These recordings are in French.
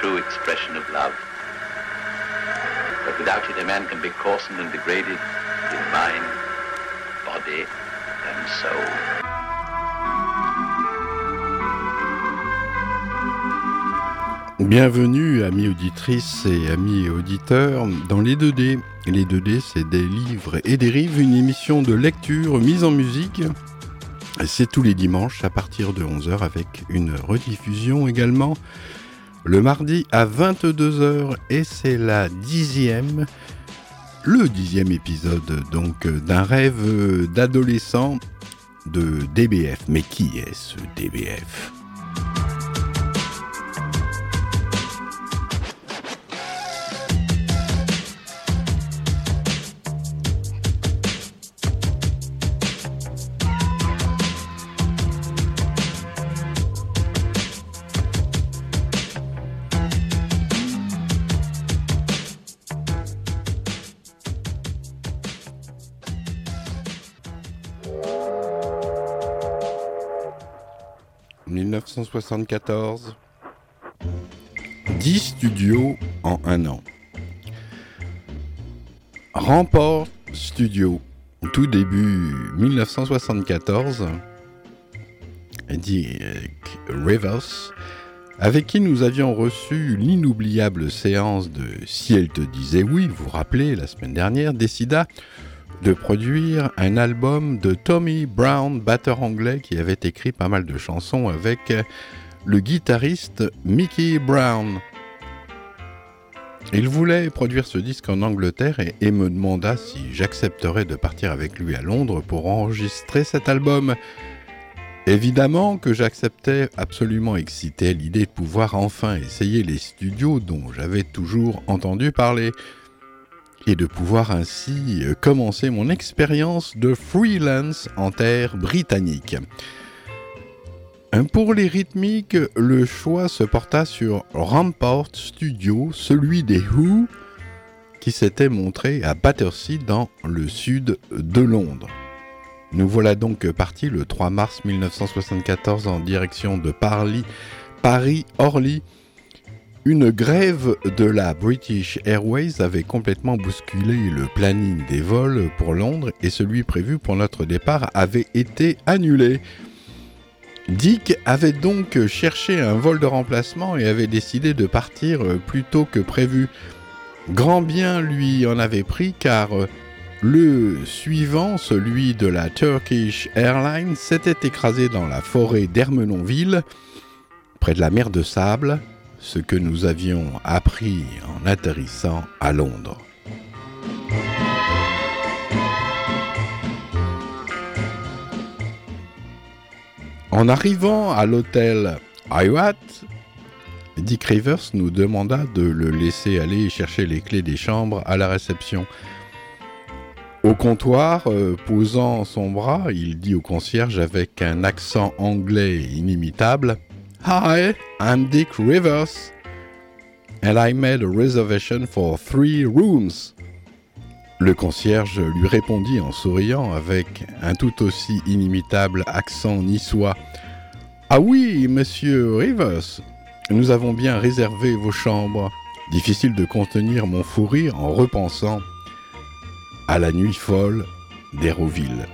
true expression of love. But without it, a man can be coarsened and degraded in mind, body, and soul. Bienvenue, amis auditrices et amis auditeurs, dans les 2D. Les 2D, c'est des livres et des rives, une émission de lecture mise en musique. C'est tous les dimanches à partir de 11h avec une rediffusion également le mardi à 22h et c'est la dixième, le dixième épisode donc d'un rêve d'adolescent de DBF. Mais qui est ce DBF 1974. 10 studios en un an. Rampart Studio, tout début 1974. Dick Rivers, avec qui nous avions reçu l'inoubliable séance de Si elle te disait oui, vous vous rappelez, la semaine dernière, décida de produire un album de Tommy Brown, batteur anglais, qui avait écrit pas mal de chansons avec le guitariste Mickey Brown. Il voulait produire ce disque en Angleterre et, me demanda si j'accepterais de partir avec lui à Londres pour enregistrer cet album. Évidemment que j'acceptais absolument excité l'idée de pouvoir enfin essayer les studios dont j'avais toujours entendu parler et de pouvoir ainsi euh, commencer mon expérience de freelance en terre britannique. Pour les rythmiques, le choix se porta sur Rampart Studio, celui des Who, qui s'était montré à Battersea dans le sud de Londres. Nous voilà donc partis le 3 mars 1974 en direction de Paris-Orly une grève de la British Airways avait complètement bousculé le planning des vols pour Londres et celui prévu pour notre départ avait été annulé. Dick avait donc cherché un vol de remplacement et avait décidé de partir plus tôt que prévu. Grand bien lui en avait pris car le suivant, celui de la Turkish Airlines, s'était écrasé dans la forêt d'Ermenonville, près de la mer de Sable, ce que nous avions appris en atterrissant à Londres. En arrivant à l'hôtel Hyatt, Dick Rivers nous demanda de le laisser aller chercher les clés des chambres à la réception. Au comptoir, euh, posant son bras, il dit au concierge avec un accent anglais inimitable Hi, I'm Dick Rivers, and I made a reservation for three rooms. Le concierge lui répondit en souriant avec un tout aussi inimitable accent niçois. Ah oui, monsieur Rivers, nous avons bien réservé vos chambres. Difficile de contenir mon fou rire en repensant à la nuit folle d'Héroville.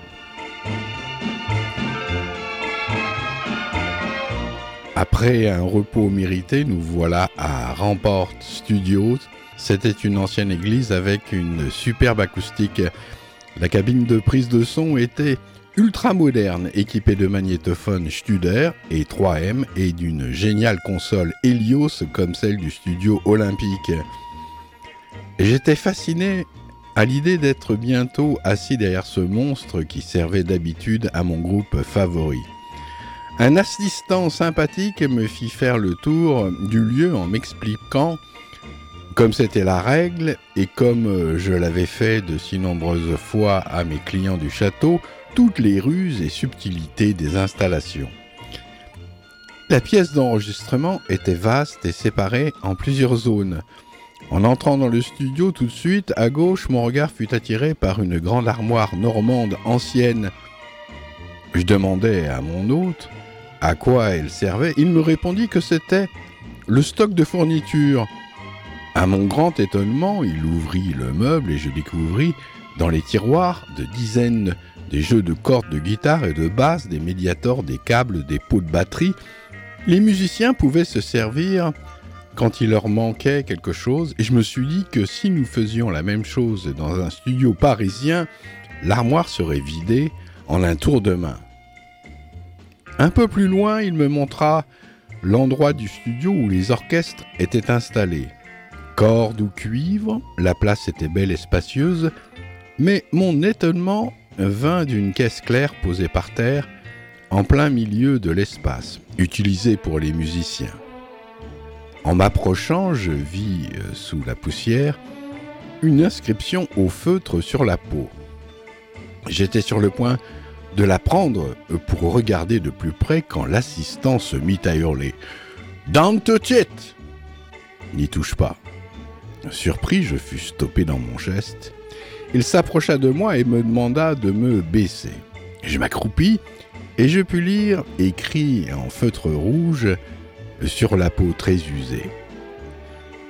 Après un repos mérité, nous voilà à Rampart Studios. C'était une ancienne église avec une superbe acoustique. La cabine de prise de son était ultra moderne, équipée de magnétophones Studer et 3M et d'une géniale console Helios comme celle du studio olympique. J'étais fasciné à l'idée d'être bientôt assis derrière ce monstre qui servait d'habitude à mon groupe favori. Un assistant sympathique me fit faire le tour du lieu en m'expliquant Comme c'était la règle, et comme euh, je l'avais fait de si nombreuses fois à mes clients du château, toutes les ruses et subtilités des installations. La pièce d'enregistrement était vaste et séparée en plusieurs zones. En entrant dans le studio tout de suite, à gauche, mon regard fut attiré par une grande armoire normande ancienne. Je demandai à mon hôte à quoi elle servait. Il me répondit que c'était le stock de fournitures. À mon grand étonnement, il ouvrit le meuble et je découvris dans les tiroirs de dizaines des jeux de cordes de guitare et de basse, des médiators, des câbles, des pots de batterie. Les musiciens pouvaient se servir quand il leur manquait quelque chose, et je me suis dit que si nous faisions la même chose dans un studio parisien, l'armoire serait vidée en un tour de main. Un peu plus loin, il me montra l'endroit du studio où les orchestres étaient installés. Cordes ou cuivre, la place était belle et spacieuse, mais mon étonnement vint d'une caisse claire posée par terre en plein milieu de l'espace, utilisée pour les musiciens. En m'approchant, je vis euh, sous la poussière une inscription au feutre sur la peau. J'étais sur le point de la prendre pour regarder de plus près quand l'assistant se mit à hurler Don't touch it N'y touche pas. Surpris, je fus stoppé dans mon geste. Il s'approcha de moi et me demanda de me baisser. Je m'accroupis et je pus lire, écrit en feutre rouge sur la peau très usée.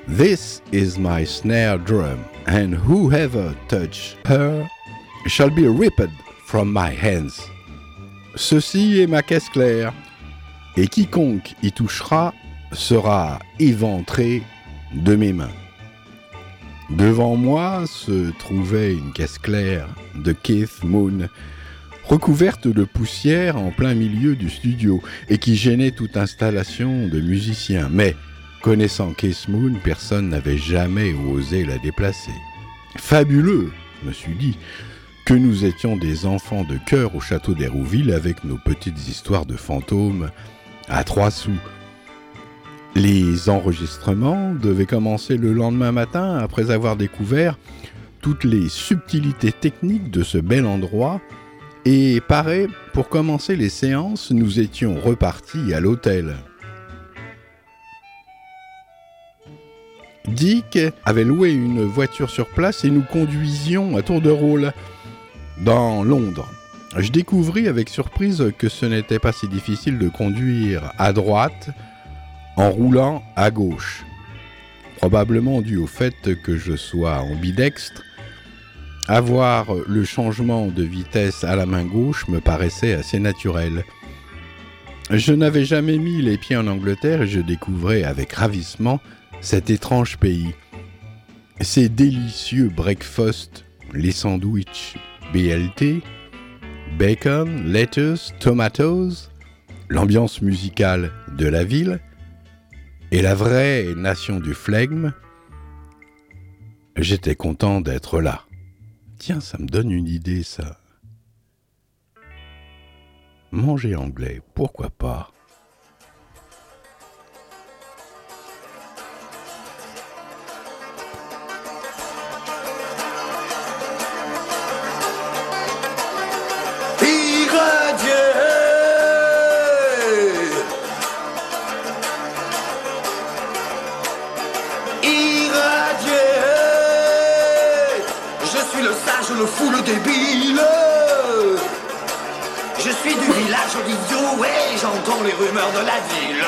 This is my snare drum, and whoever touch her shall be ripped from my hands. Ceci est ma caisse claire, et quiconque y touchera sera éventré de mes mains. Devant moi se trouvait une caisse claire de Keith Moon, recouverte de poussière en plein milieu du studio, et qui gênait toute installation de musiciens. Mais, connaissant Keith Moon, personne n'avait jamais osé la déplacer. Fabuleux, me suis dit, que nous étions des enfants de cœur au château d'Hérouville avec nos petites histoires de fantômes à trois sous. Les enregistrements devaient commencer le lendemain matin après avoir découvert toutes les subtilités techniques de ce bel endroit et pareil, pour commencer les séances, nous étions repartis à l'hôtel. Dick avait loué une voiture sur place et nous conduisions à tour de rôle dans Londres. Je découvris avec surprise que ce n'était pas si difficile de conduire à droite en roulant à gauche. Probablement dû au fait que je sois ambidextre, avoir le changement de vitesse à la main gauche me paraissait assez naturel. Je n'avais jamais mis les pieds en Angleterre et je découvrais avec ravissement cet étrange pays. Ces délicieux breakfast, les sandwichs BLT, bacon, lettuce, tomatoes, l'ambiance musicale de la ville et la vraie nation du flegme, j'étais content d'être là. Tiens, ça me donne une idée, ça. Manger anglais, pourquoi pas? Le fou, le débile. Je suis du village d'idiot et j'entends les rumeurs de la ville.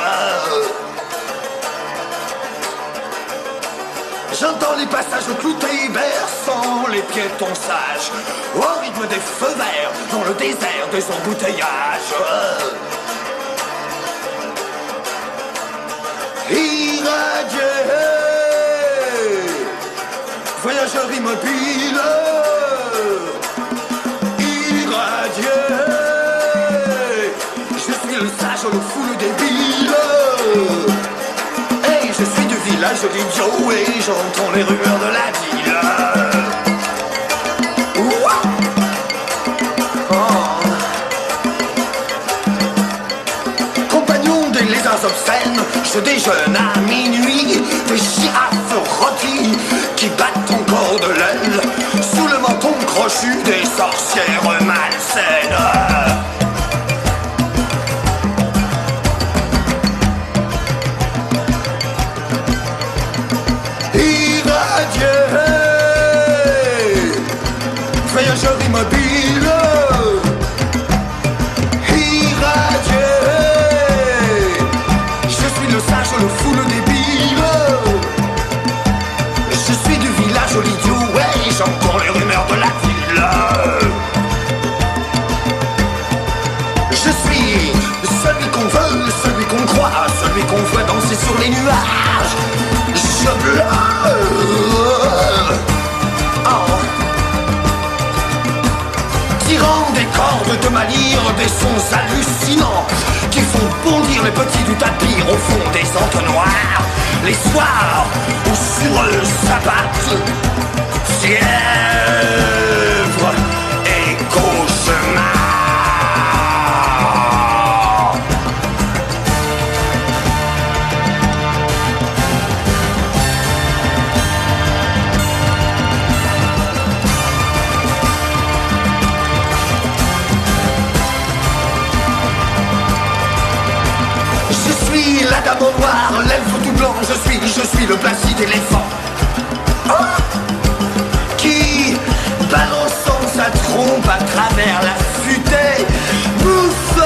J'entends les passages cloutés berçant les piétons sages Au rythme des feux verts dans le désert des embouteillages Irradié Voyageur immobile village de l'idiot et j'entends les rumeurs de la ville. Compagnon des lézards obscènes, je déjeune à minuit, des girafes rôtis qui battent encore de l'aile sous le menton crochu des sorcières malsaines. Des sons hallucinants qui font bondir les petits du tapis au fond des entonnoirs. Les soirs où sur eux s'abattent fièvre et cauchemar. La dame au noir, l'elfe tout blanc, je suis, je suis le placide éléphant. Oh qui, balançant sa trompe à travers la futaie, bouffe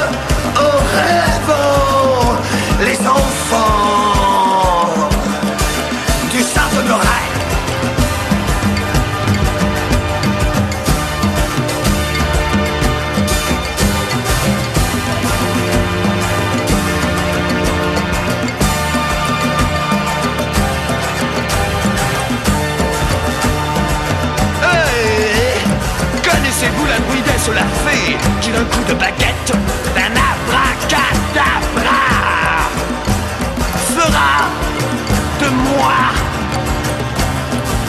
en rêvant les enfants d'un coup de baguette, d'un abracadabra, fera de moi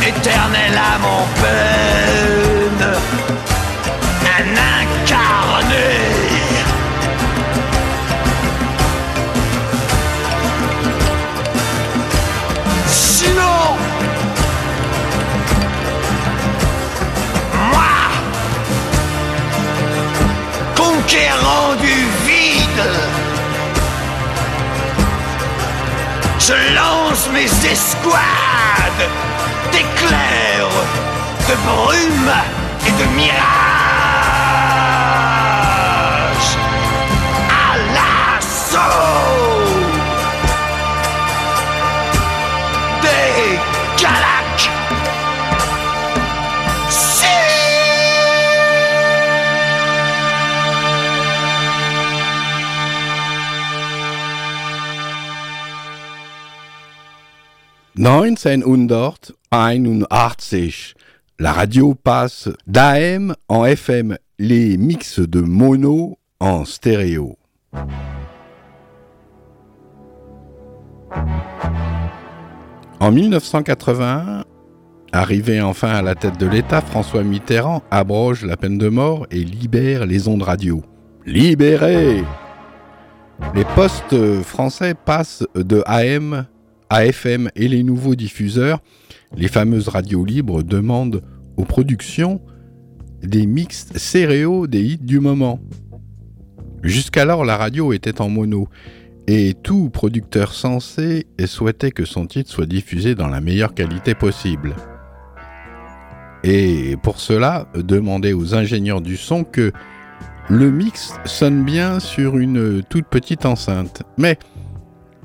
éternel à mon peine, conquérant du vide, je lance mes escouades d'éclairs, de brume et de mirages ...1981, la radio passe d'AM en FM, les mix de mono en stéréo. En 1981, arrivé enfin à la tête de l'État, François Mitterrand abroge la peine de mort et libère les ondes radio. Libérés Les postes français passent de AM à FM et les nouveaux diffuseurs, les fameuses radios libres, demandent aux productions des mix stéréo des hits du moment. Jusqu'alors, la radio était en mono et tout producteur sensé souhaitait que son titre soit diffusé dans la meilleure qualité possible. Et pour cela, demandait aux ingénieurs du son que le mix sonne bien sur une toute petite enceinte. Mais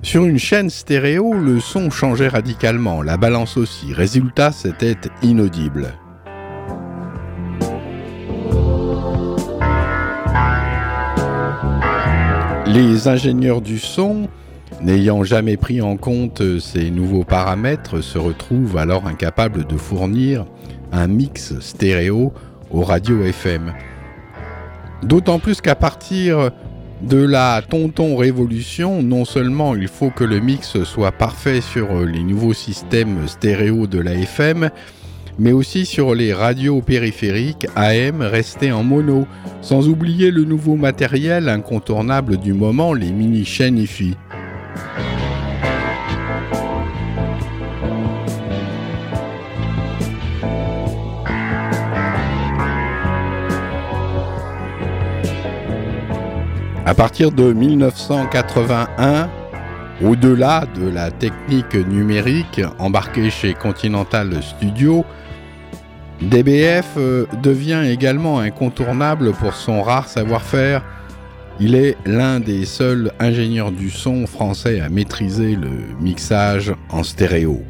sur une chaîne stéréo, le son changeait radicalement, la balance aussi. Résultat, c'était inaudible. Les ingénieurs du son, n'ayant jamais pris en compte ces nouveaux paramètres, se retrouvent alors incapables de fournir un mix stéréo aux radios FM. D'autant plus qu'à partir de la tonton révolution, non seulement il faut que le mix soit parfait sur les nouveaux systèmes stéréo de la FM, mais aussi sur les radios périphériques AM restés en mono, sans oublier le nouveau matériel incontournable du moment, les mini-chaînes IFI. À partir de 1981, au-delà de la technique numérique embarquée chez Continental Studio, DBF euh, devient également incontournable pour son rare savoir-faire. Il est l'un des seuls ingénieurs du son français à maîtriser le mixage en stéréo.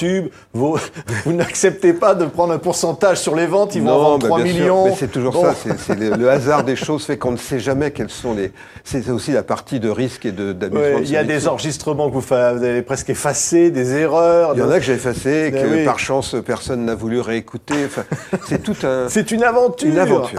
Tube, vous, vous n'acceptez pas de prendre un pourcentage sur les ventes, ils vont en vendre 3 bah, millions. mais c'est toujours ça, c'est le, hasard des choses fait qu'on ne sait jamais quels sont les... C'est aussi la partie de risque et d'amusement. il y a des enregistrements que vous, avez presque effacés, des erreurs. Il y en a que j'ai effacés, ben que par chance personne n'a voulu réécouter. Enfin, c'est tout un... C'est une aventure. Une aventure.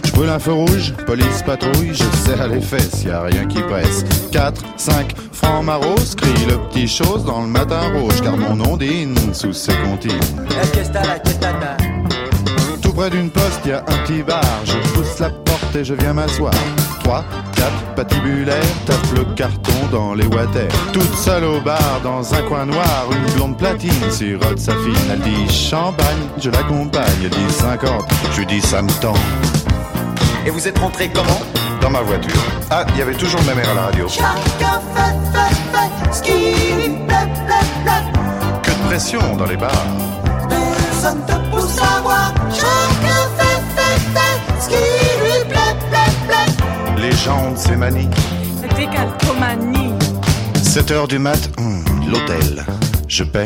Je brûle un feu rouge, police patrouille, je serre les fesses, y a rien qui presse. 4, 5 francs maros, crie le petit chose dans le matin rouge, car mon nom dîne sous ses comptines. Tout près d'une poste, y a un petit bar, je pousse la porte et je viens m'asseoir. 3, 4 patibulaires, tape le carton dans les water. Toute seule au bar, dans un coin noir, une blonde platine sirote sa fille. Elle dit champagne, je l'accompagne, elle dit 50, je lui dis ça me tend. Et vous êtes rentré comment Dans ma voiture. Ah, il y avait toujours ma mère à la radio. Chacun fait, fait, fait ce qui lui plaît, plaît, plaît. Que de pression dans les bars. Personne te pousse à voir. Chacun fait, fait, fait ce qui lui plaît, plaît, plaît. Les gens de ces manies. Décalcomanie. 7 heures du mat, hum, l'hôtel. Je paie,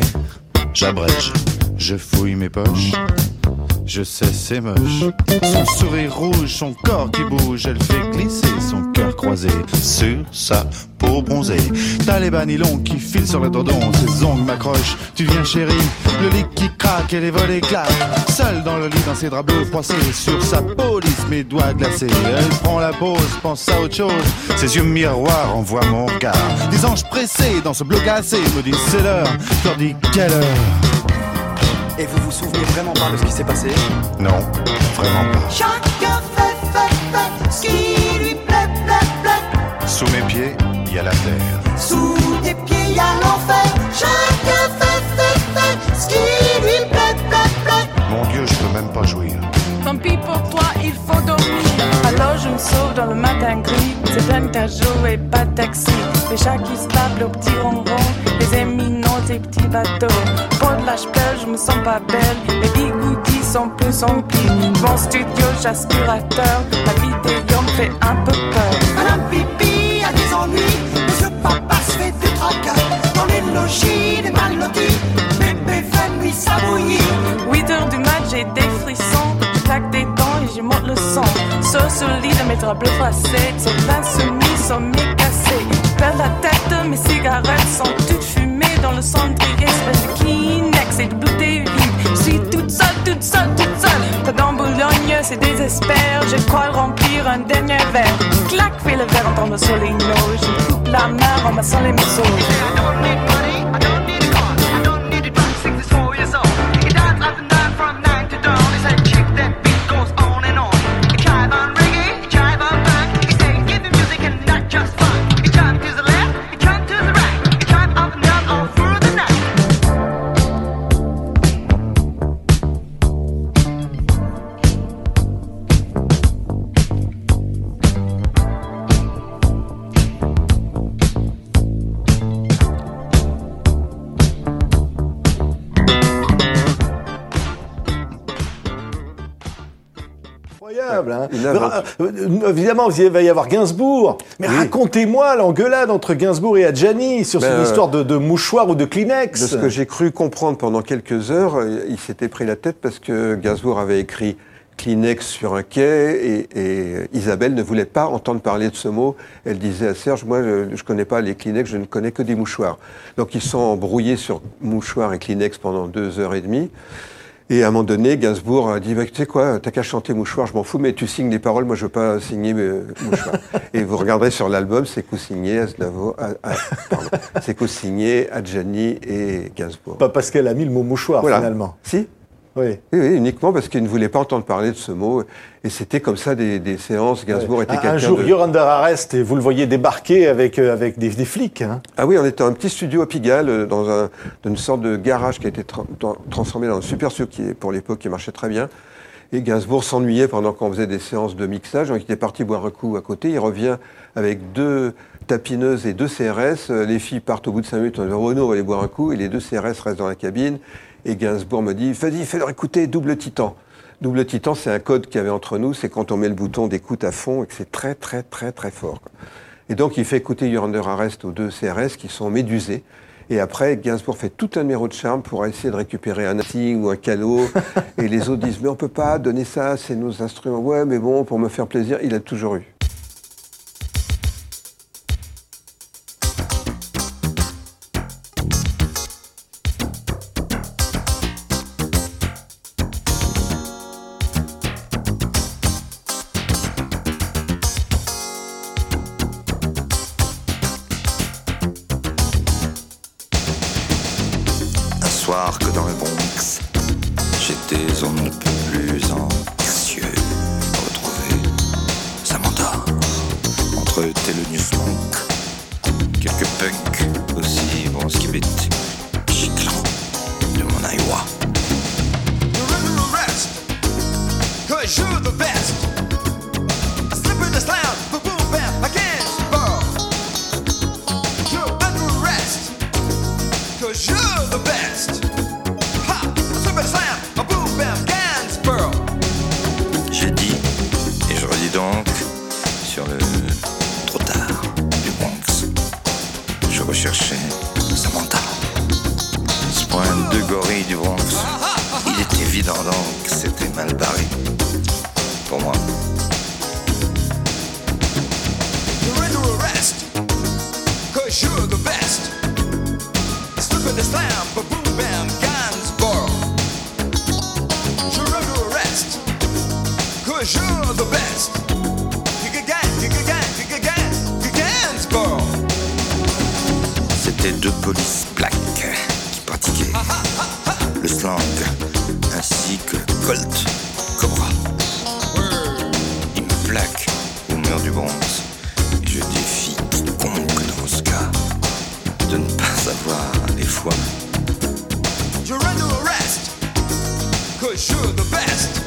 j'abrège, je fouille mes poches. Je sais, c'est moche. Son sourire rouge, son corps qui bouge, elle fait glisser son cœur croisé sur sa peau bronzée. T'as les banilons qui filent sur le dodon, ses ongles m'accrochent. Tu viens, chérie, le lit qui craque et les volets claquent. Seule dans le lit, dans ses draps bleus froissés, sur sa police, mes doigts glacés. Elle prend la pause, pense à autre chose. Ses yeux miroirs envoient mon regard. Des anges pressés dans ce bloc glacé me disent c'est l'heure. Je dis quelle heure? Et vous vous souvenez vraiment pas de ce qui s'est passé Non, vraiment pas. Chacun fait, fait, fait ce qui lui plaît, plaît, plaît. Sous mes pieds, il y a la terre. Sous tes pieds, il y a l'enfer. Chacun fait, fait, fait ce qui lui plaît, plaît, plaît. Mon Dieu, je peux même pas jouir. Tant pis pour toi, il faut dormir. Alors je me sauve dans le matin gris. C'est plein de et pas de taxi. Les chats qui se tapent le petit ronron. Les éminents, tes petits bateaux. Pour de la je me sens pas belle. Les bigoudis sont plus en pile. Mon studio, j'aspirateur, la vidéo me fait un peu peur. Madame Pipi a des ennuis, monsieur Papa se fait des tracas. Dans les logis des mal lotis, bébé fait nuit ça bouillit. 8 heures du mat, j'ai des frissons, je claque des je monte le son. Sur le lit de mes draps bleus froissés, sur l'insoumis, sont mes cassés. Perds la tête, mes cigarettes sont toutes fumées dans le cendrier, espèce de Kleenex et de bouteilles vides. Je suis toute seule, toute seule, toute seule. Pas dans Boulogne, c'est désespère. Je crois remplir un dernier verre. Clac, fais le verre, entendre sur les. Je coupe la main en massant les museaux. Incroyable. Hein. Euh, Évidemment, il va y avoir Gainsbourg. Mais racontez-moi l'engueulade entre Gainsbourg et Adjani sur Ben, cette histoire de, de mouchoir ou de Kleenex. De ce que j'ai cru comprendre pendant quelques heures, euh, il s'était pris la tête parce que Gainsbourg avait écrit Kleenex sur un quai et, et Isabelle ne voulait pas entendre parler de ce mot. Elle disait à Serge, moi je ne connais pas les Kleenex, je ne connais que des mouchoirs. Donc ils sont embrouillés sur mouchoirs et Kleenex pendant deux heures et demie. Et à un moment donné, Gainsbourg a dit, bah, tu sais quoi, t'as qu'à chanter mouchoir, je m'en fous, mais tu signes les paroles, moi je veux pas signer mes mouchoirs. et vous regarderez sur l'album, c'est co-signé Aznavour, c'est co-signé Adjani et Gainsbourg. Pas parce qu'elle a mis le mot mouchoir Voilà. finalement. Si Oui. oui, oui, uniquement parce qu'il ne voulait pas entendre parler de ce mot. Et c'était comme ça des, des séances. Gainsbourg était Un, quelqu'un un jour, de... you're under arrest et vous le voyez débarquer avec, euh, avec des, des flics. hein. Ah oui, on était dans un petit studio à Pigalle, euh, dans, un, dans une sorte de garage qui a été tra- tra- transformé dans un super studio qui, pour l'époque, qui marchait très bien. Et Gainsbourg s'ennuyait pendant qu'on faisait des séances de mixage. Donc il était parti boire un coup à côté. Il revient avec deux tapineuses et deux CRS. Euh, Les filles partent au bout de cinq minutes. On dit Oh non, on va aller boire un coup. Et les deux CRS restent dans la cabine. Et Gainsbourg me dit Vas-y, fais-leur écouter Double Titan. Double Titan, c'est un code qu'il y avait entre nous. C'est quand on met le bouton d'écoute à fond et que c'est très, très, très, très fort. quoi. Et donc, il fait écouter You're Under Arrest aux deux CRS qui sont médusés. Et après, Gainsbourg fait tout un numéro de charme pour essayer de récupérer un assis ou un calot. et les autres disent, mais on peut pas donner ça, c'est nos instruments. Ouais, mais bon, pour me faire plaisir, il a toujours eu. Fois. You're under arrest, cause you're the best.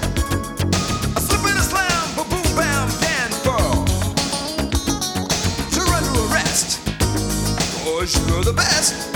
A slip and a slam, a boom bam, dance ball. You're under arrest, cause you're the best.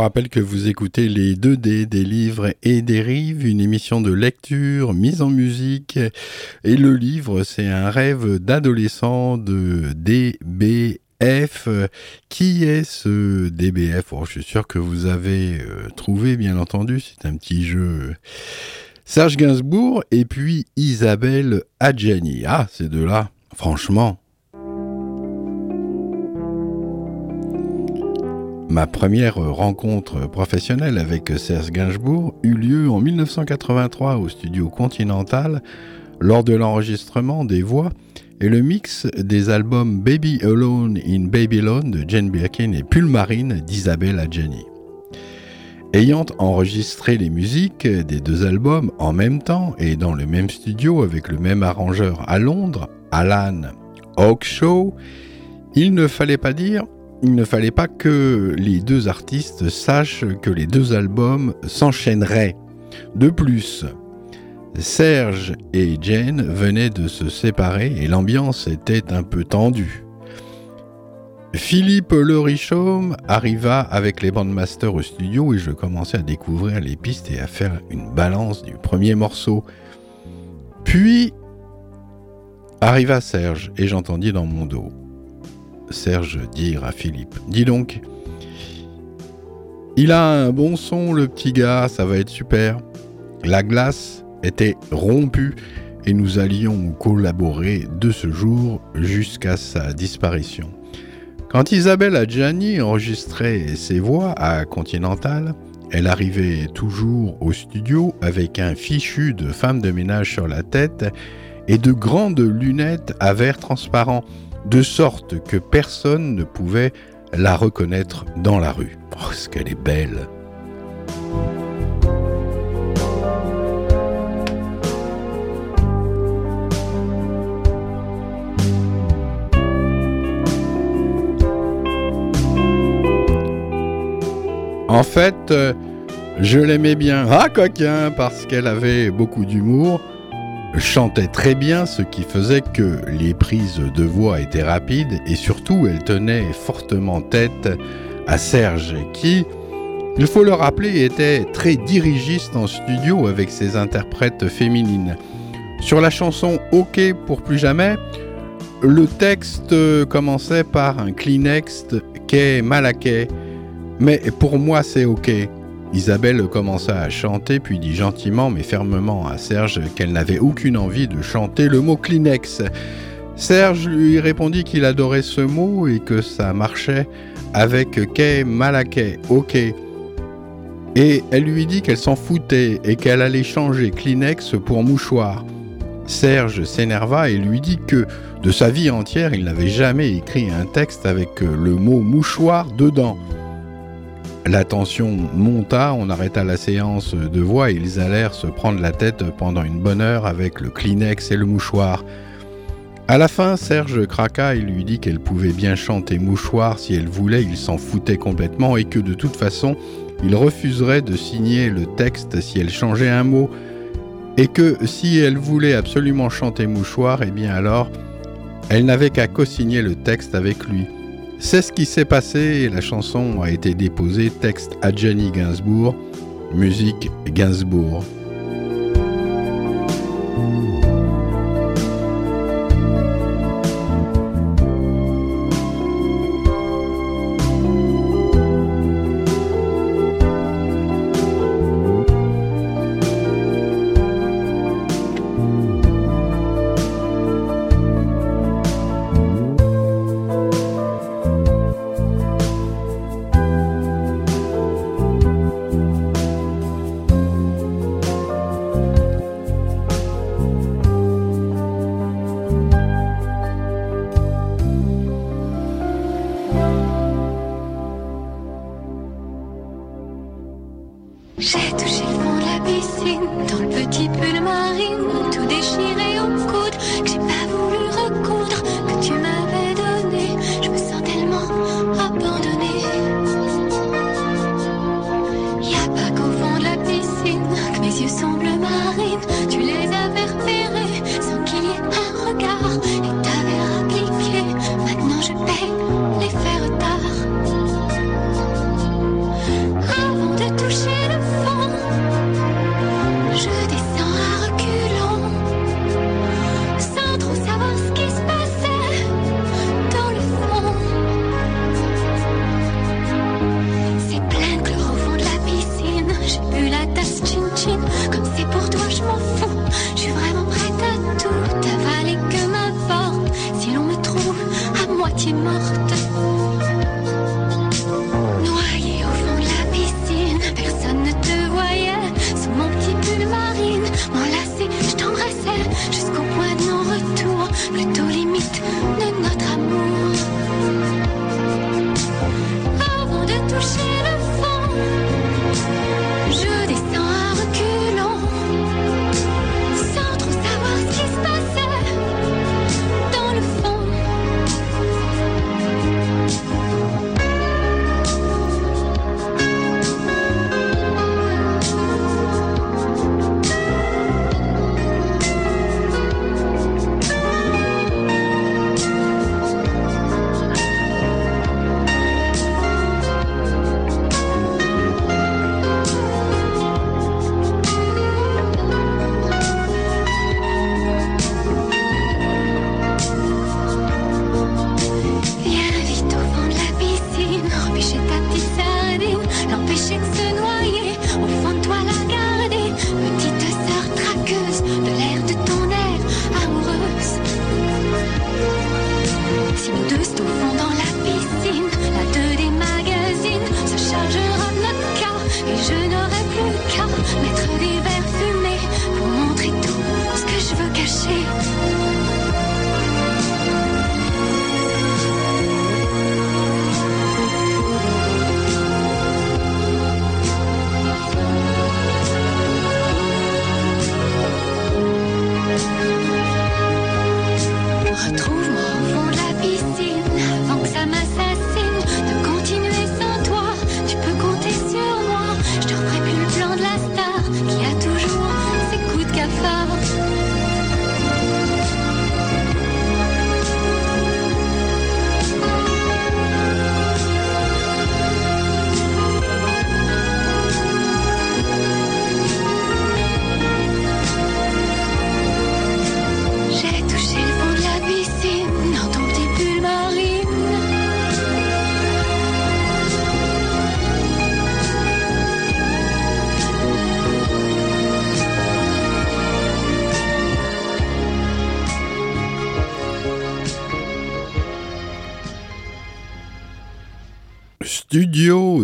Rappelle que vous écoutez les 2D des livres et des rives, une émission de lecture mise en musique. Et le livre, c'est un rêve d'adolescent de DBF. Qui est ce DBF Oh, Je suis sûr que vous avez euh, trouvé, bien entendu. C'est un petit jeu. Serge Gainsbourg et puis Isabelle Adjani. Ah, ces deux-là, franchement, Ma première rencontre professionnelle avec Serge Gainsbourg eut lieu en 1983 au studio Continental lors de l'enregistrement des voix et le mix des albums Baby Alone in Babylon de Jane Birkin et Pulmarine d'Isabelle Adjani. Ayant enregistré les musiques des deux albums en même temps et dans le même studio avec le même arrangeur à Londres, Alan Hawkshaw, il ne fallait pas dire il ne fallait pas que les deux artistes sachent que les deux albums s'enchaîneraient. De plus, Serge et Jane venaient de se séparer et l'ambiance était un peu tendue. Philippe Le Richaume arriva avec les bandmasters au studio et je commençais à découvrir les pistes et à faire une balance du premier morceau. Puis arriva Serge et j'entendis dans mon dos. Serge dire à Philippe Dis donc, il a un bon son, le petit gars, ça va être super. La glace était rompue et nous allions collaborer de ce jour jusqu'à sa disparition. Quand Isabelle Adjani enregistrait ses voix à Continental, elle arrivait toujours au studio avec un fichu de femme de ménage sur la tête et de grandes lunettes à verre transparent de sorte que personne ne pouvait la reconnaître dans la rue. Oh, ce qu'elle est belle. En fait, euh, je l'aimais bien, ah coquin, parce qu'elle avait beaucoup d'humour, chantait très bien, ce qui faisait que les prises de voix étaient rapides et surtout elle tenait fortement tête à Serge qui, il faut le rappeler, était très dirigiste en studio avec ses interprètes féminines. Sur la chanson OK pour plus jamais, le texte commençait par un Kleenex qu'est Malaquais, mais pour moi c'est OK. Isabelle commença à chanter, puis dit gentiment mais fermement à Serge qu'elle n'avait aucune envie de chanter le mot Kleenex. Serge lui répondit qu'il adorait ce mot et que ça marchait avec Kay Malaquais, ok. Et elle lui dit qu'elle s'en foutait et qu'elle allait changer Kleenex pour mouchoir. Serge s'énerva et lui dit que de sa vie entière, il n'avait jamais écrit un texte avec le mot mouchoir dedans. La tension monta, on arrêta la séance de voix et ils allèrent se prendre la tête pendant une bonne heure avec le Kleenex et le mouchoir. À la fin, Serge craqua et lui dit qu'elle pouvait bien chanter mouchoir si elle voulait, il s'en foutait complètement et que de toute façon, il refuserait de signer le texte si elle changeait un mot. Et que si elle voulait absolument chanter mouchoir, eh bien alors, elle n'avait qu'à co-signer le texte avec lui. C'est ce qui s'est passé la chanson a été déposée texte à Johnny Gainsbourg, musique Gainsbourg.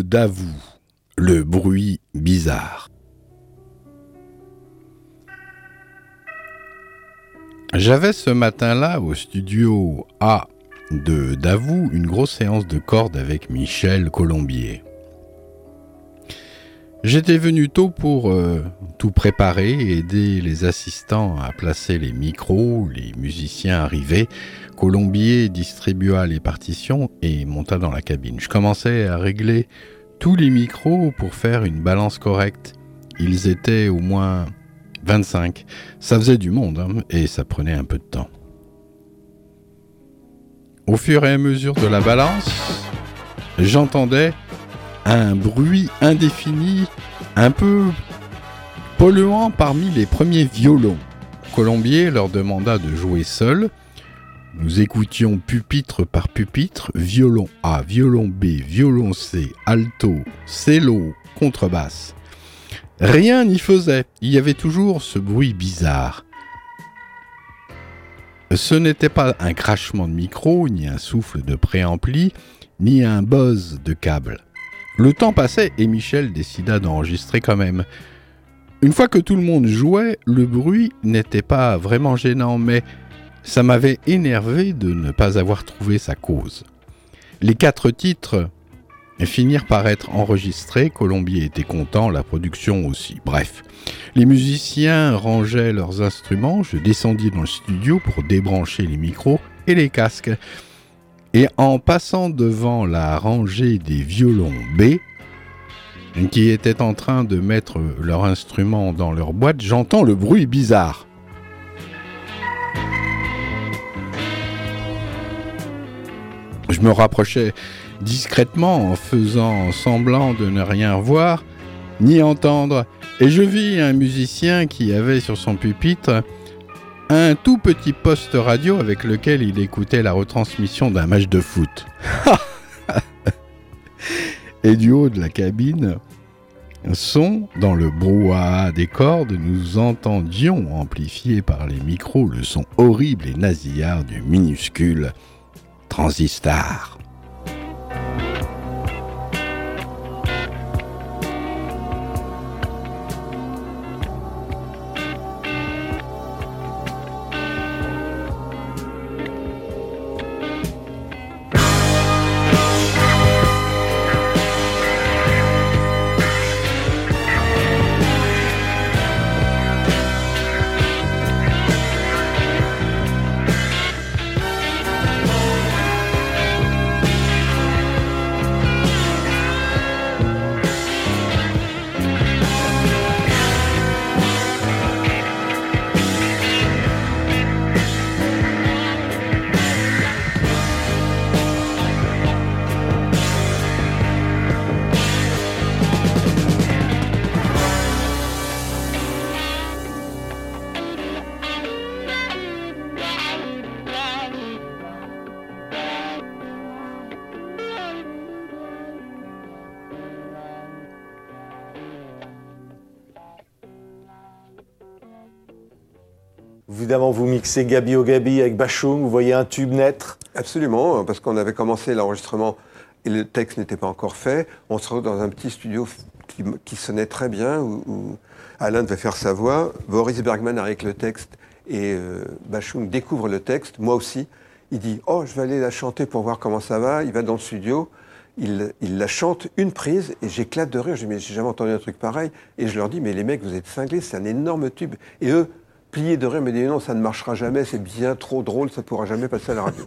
d'Avou, le bruit bizarre. J'avais ce matin-là au studio A de Davou une grosse séance de cordes avec Michel Colombier. J'étais venu tôt pour euh, tout préparer aider les assistants à placer les micros, les musiciens arrivaient. Colombier distribua les partitions et monta dans la cabine. Je commençais à régler tous les micros pour faire une balance correcte. Ils étaient au moins 25. Ça faisait du monde hein, et ça prenait un peu de temps. Au fur et à mesure de la balance, j'entendais un bruit indéfini, un peu polluant parmi les premiers violons. Colombier leur demanda de jouer seul nous écoutions pupitre par pupitre, violon A, violon B, violon C, alto, cello, contrebasse. Rien n'y faisait, il y avait toujours ce bruit bizarre. Ce n'était pas un crachement de micro, ni un souffle de préampli, ni un buzz de câble. Le temps passait et Michel décida d'enregistrer quand même. Une fois que tout le monde jouait, le bruit n'était pas vraiment gênant, mais ça m'avait énervé de ne pas avoir trouvé sa cause. Les quatre titres finirent par être enregistrés, Colombier était content, la production aussi. Bref, les musiciens rangeaient leurs instruments, je descendis dans le studio pour débrancher les micros et les casques. Et en passant devant la rangée des violons B, qui étaient en train de mettre leur instrument dans leur boîte, j'entends le bruit bizarre. Je me rapprochais discrètement en faisant semblant de ne rien voir ni entendre, et je vis un musicien qui avait sur son pupitre un tout petit poste radio avec lequel il écoutait la retransmission d'un match de foot. et du haut de la cabine, son, dans le brouhaha des cordes, nous entendions, amplifié par les micros, le son horrible et nasillard du minuscule transistor. Mixez Gabi au Gabi avec Bachung, vous voyez un tube naître? Absolument, parce qu'on avait commencé l'enregistrement et le texte n'était pas encore fait. On se retrouve dans un petit studio qui, sonnait très bien, où, où, Alain devait faire sa voix, Boris Bergman arrive avec le texte et euh, Bachung découvre le texte, moi aussi. Il dit Oh, je vais aller la chanter pour voir comment ça va. Il va dans le studio, il, il la chante une prise et j'éclate de rire. Je dis Mais j'ai jamais entendu un truc pareil. Et je leur dis Mais les mecs, vous êtes cinglés, c'est un énorme tube. Et eux, pliés de rire, disent Non, ça ne marchera jamais, c'est bien trop drôle, ça ne pourra jamais passer à la radio.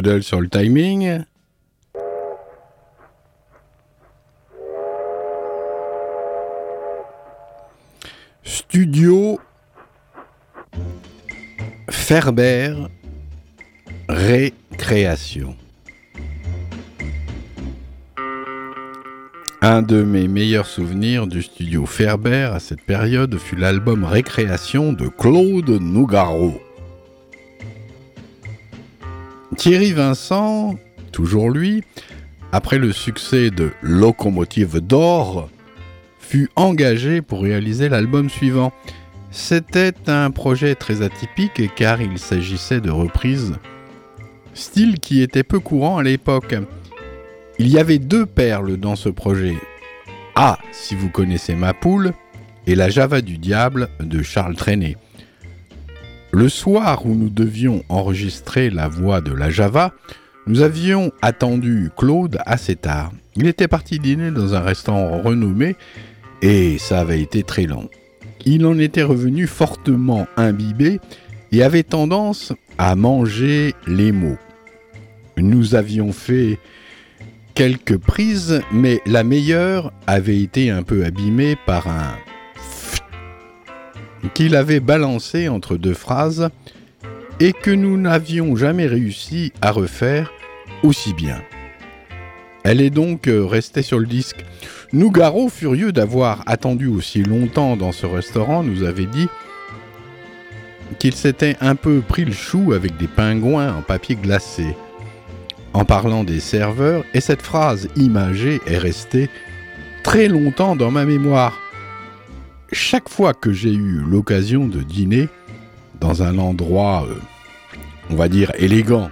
Sur le timing. Studio Ferber Récréation. Un de mes meilleurs souvenirs du studio Ferber à cette période fut l'album Récréation de Claude Nougaro. Thierry Vincent, toujours lui, après le succès de Locomotive d'or, fut engagé pour réaliser l'album suivant. C'était un projet très atypique car il s'agissait de reprises, style qui était peu courant à l'époque. Il y avait deux perles dans ce projet. Ah, si vous connaissez ma poule, et la Java du diable de Charles Trenet. Le soir où nous devions enregistrer la voix de la Java, nous avions attendu Claude assez tard. Il était parti dîner dans un restaurant renommé et ça avait été très long. Il en était revenu fortement imbibé et avait tendance à manger les mots. Nous avions fait quelques prises, mais la meilleure avait été un peu abîmée par un qu'il avait balancé entre deux phrases et que nous n'avions jamais réussi à refaire aussi bien. Elle est donc restée sur le disque. Nougaro, furieux d'avoir attendu aussi longtemps dans ce restaurant, nous avait dit qu'il s'était un peu pris le chou avec des pingouins en papier glacé. En parlant des serveurs, et cette phrase imagée est restée très longtemps dans ma mémoire chaque fois que j'ai eu l'occasion de dîner dans un endroit, euh, on va dire, élégant,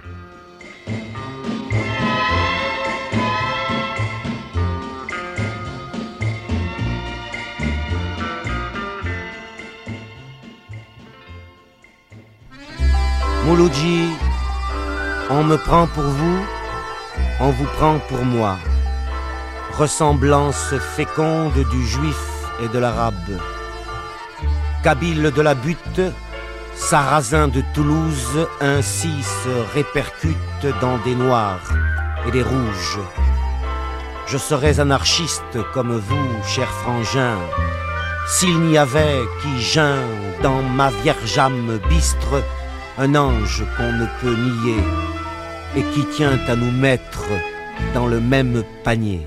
Mouloudji, on me prend pour vous, on vous prend pour moi. Ressemblance féconde du juif et de l'arabe. Kabyle de la butte, sarrasin de Toulouse, ainsi se répercute dans des noirs et des rouges. Je serais anarchiste comme vous, cher frangin, s'il n'y avait qui geint dans ma vierge âme bistre un ange qu'on ne peut nier et qui tient à nous mettre dans le même panier.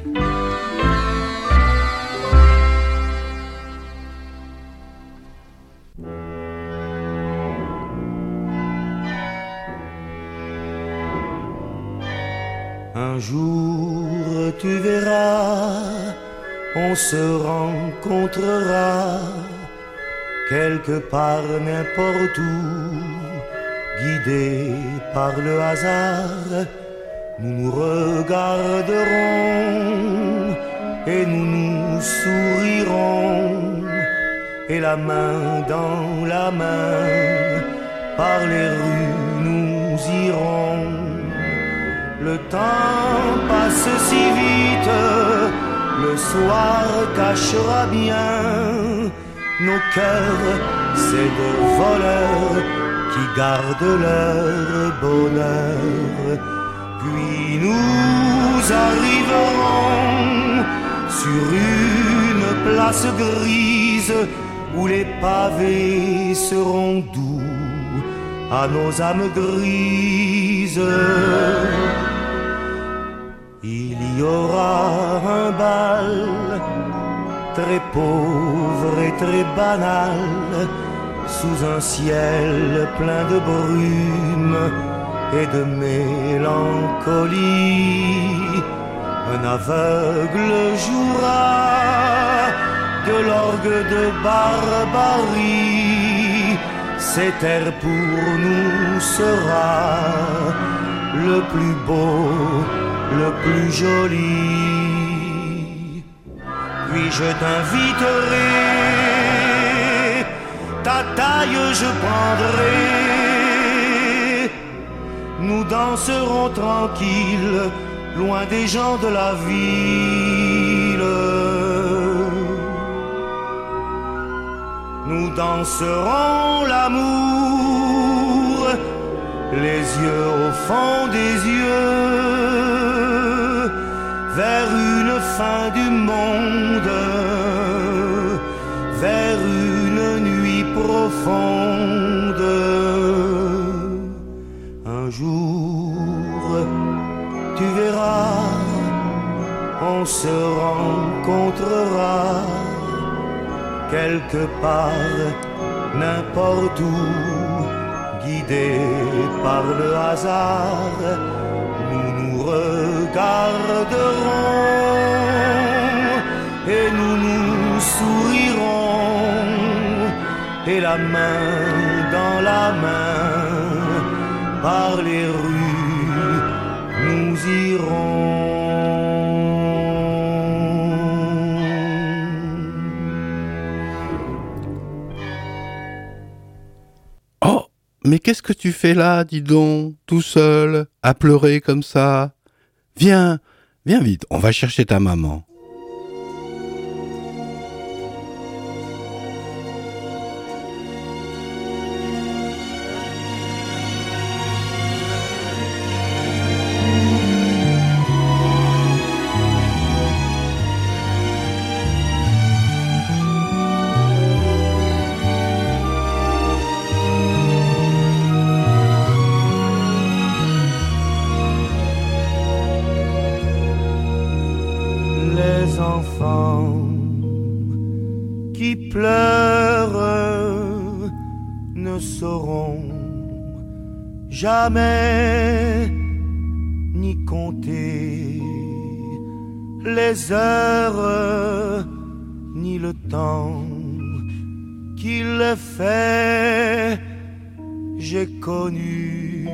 Tu verras, on se rencontrera quelque part n'importe où, guidés par le hasard, nous nous regarderons et nous nous sourirons et la main dans la main par les rues nous irons. Le temps passe si vite, le soir cachera bien nos cœurs, ces deux voleurs qui gardent leur bonheur. Puis nous arriverons sur une place grise où les pavés seront doux à nos âmes grises. Il y aura un bal très pauvre et très banal, sous un ciel plein de brume et de mélancolie. Un aveugle jouera de l'orgue de barbarie. Cet air pour nous sera le plus beau, le plus joli puis je t'inviterai, ta taille je prendrai, nous danserons tranquilles, loin des gens de la ville. Nous danserons l'amour, les yeux au fond des yeux, vers une fin du monde, vers une nuit profonde. Un jour, tu verras, on se rencontrera quelque part, n'importe où, guidés par le hasard, nous nous regarderons et nous nous sourirons et la main dans la main par les rues nous irons. Mais qu'est-ce que tu fais là, dis donc, tout seul, à pleurer comme ça? Viens, viens vite, on va chercher ta maman. Jamais ni compter les heures ni le temps qu'il fait. J'ai connu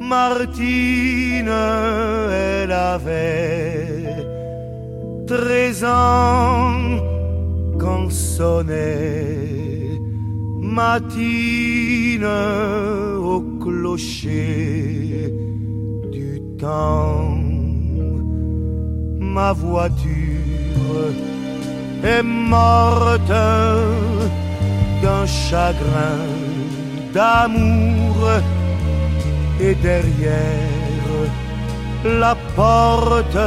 Martine, elle avait treize ans quand sonnait matine au du temps. Ma voiture est morte d'un chagrin d'amour et derrière la porte,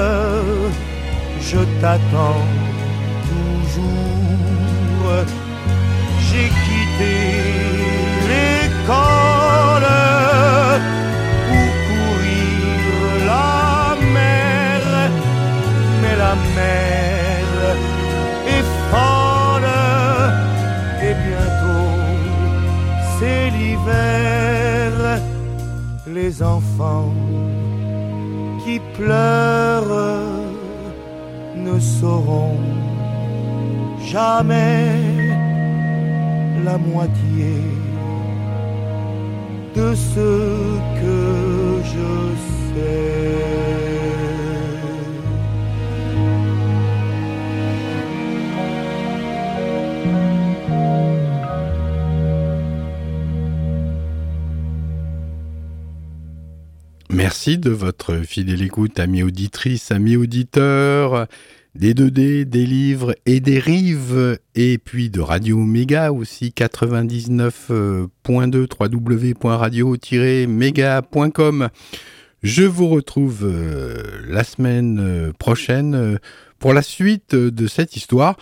je t'attends toujours. Et bientôt c'est l'hiver. Les enfants qui pleurent ne sauront jamais la moitié de ce que je sais. Merci de votre fidèle écoute, amis auditrices, amis auditeurs, des 2D, des livres et des rives, et puis de Radio Méga aussi, 99.2 www.radio-méga.com. Je vous retrouve euh, la semaine euh, prochaine euh, pour la suite de cette histoire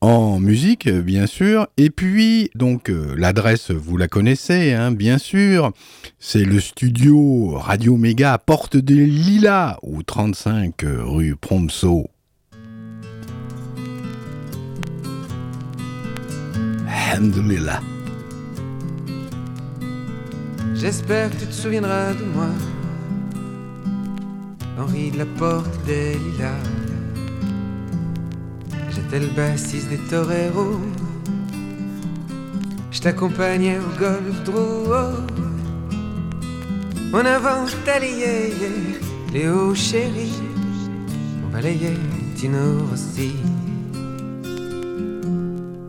en musique, bien sûr. Et puis, donc, euh, l'adresse, vous la connaissez, hein, bien sûr. C'est le studio Radio Méga, Porte des Lilas, au 35 rue Promso. Alhamdulillah. J'espère que tu te souviendras de moi. Henri de la Porte des Lilas. J'étais le bassiste des toreros. Je t'accompagnais au golf Drouot. On inventait les Léo chéri. On balayait Tino Rossi.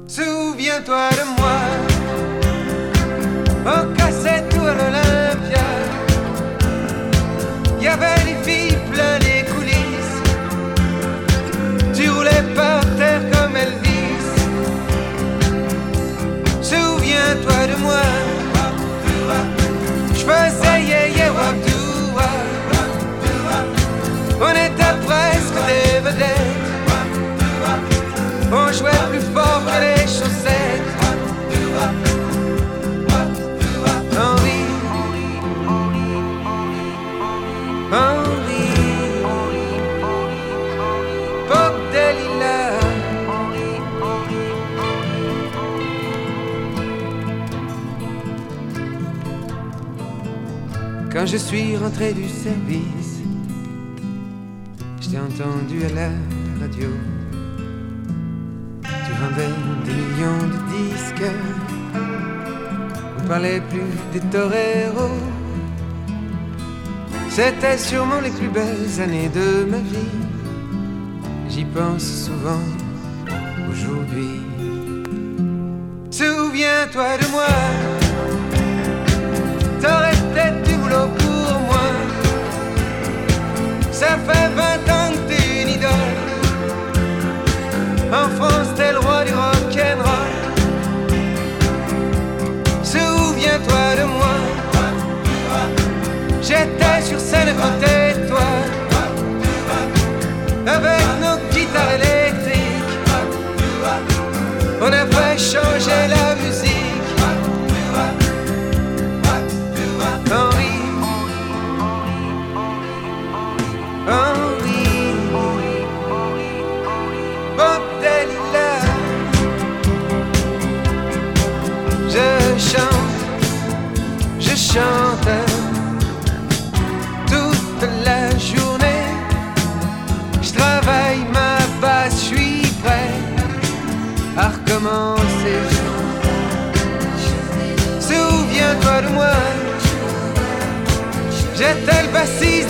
Souviens-toi de moi. On cassait tout à l'Olympia. Y avait des filles plein les coulisses. Je suis rentré du service, je t'ai entendu à la radio. Tu vendais des millions de disques. On parlait plus des toreros. C'était sûrement les plus belles années de ma vie. J'y pense souvent aujourd'hui. Souviens-toi de moi. Ça fait 20 ans que t'es une idole. En France, t'es le roi du rock'n'roll. Souviens-toi de moi. J'étais sur scène côté de toi. Avec nos guitares électriques. On a fait changer la musique. Moi, j'étais le bassiste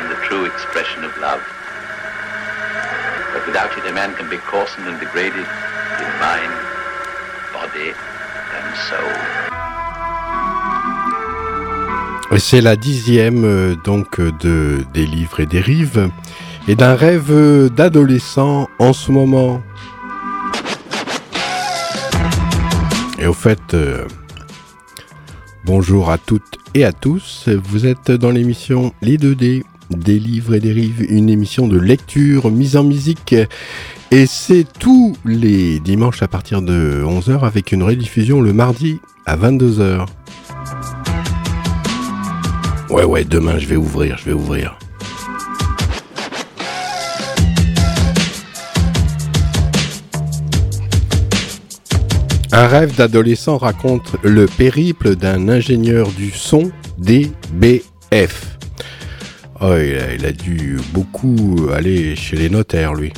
in the true expression of love. But without it, a man can be coarsened and degraded in mind, body, and soul. C'est la dixième euh, donc de des livres et des rives et d'un rêve d'adolescent en ce moment. Et au fait, euh, bonjour à toutes et à tous. Vous êtes dans l'émission Les 2D, des livres et des rives, une émission de lecture mise en musique. Et c'est tous les dimanches à partir de 11h avec une rediffusion le mardi à 22h. Ouais, ouais, demain je vais ouvrir, je vais ouvrir. Un rêve d'adolescent raconte le périple d'un ingénieur du son DBF. Oh, il a, dû beaucoup aller chez les notaires, lui.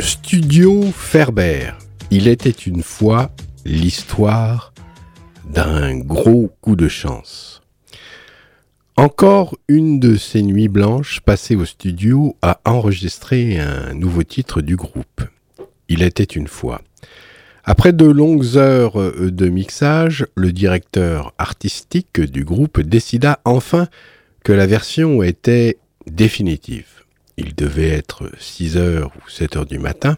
Studio Ferber. Il était une fois l'histoire d'un gros coup de chance. Encore une de ces nuits blanches passées au studio a enregistré un nouveau titre du groupe. Il était une fois. Après de longues heures euh, de mixage, le directeur artistique du groupe décida enfin que la version était définitive. Il devait être 6 heures ou 7 heures du matin.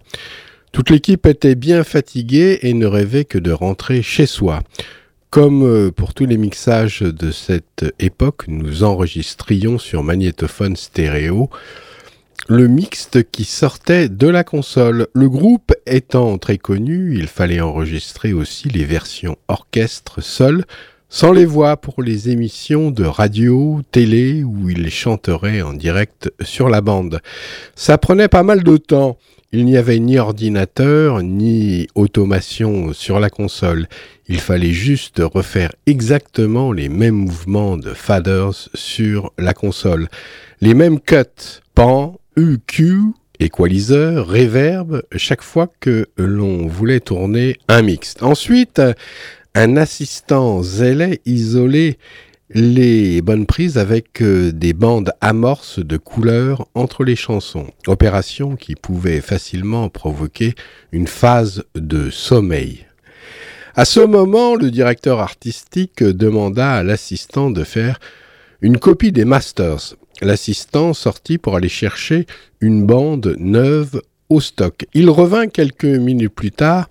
Toute l'équipe était bien fatiguée et ne rêvait que de rentrer chez soi. Comme euh, pour tous les mixages de cette époque, nous enregistrions sur magnétophone stéréo le mixte qui sortait de la console. Le groupe étant très connu, il fallait enregistrer aussi les versions orchestre seules, sans les voix pour les émissions de radio, télé, où ils chanteraient en direct sur la bande. Ça prenait pas mal de temps. Il n'y avait ni ordinateur, ni automation sur la console. Il fallait juste refaire exactement les mêmes mouvements de faders sur la console. Les mêmes cuts, pan, UQ, équaliseur, reverb, chaque fois que l'on voulait tourner un mixte. Ensuite, un assistant zélé isolait les bonnes prises avec euh, des bandes amorces de couleurs entre les chansons, opération qui pouvait facilement provoquer une phase de sommeil. À ce moment, le directeur artistique demanda à l'assistant de faire une copie des masters. L'assistant sortit pour aller chercher une bande neuve au stock. Il revint quelques minutes plus tard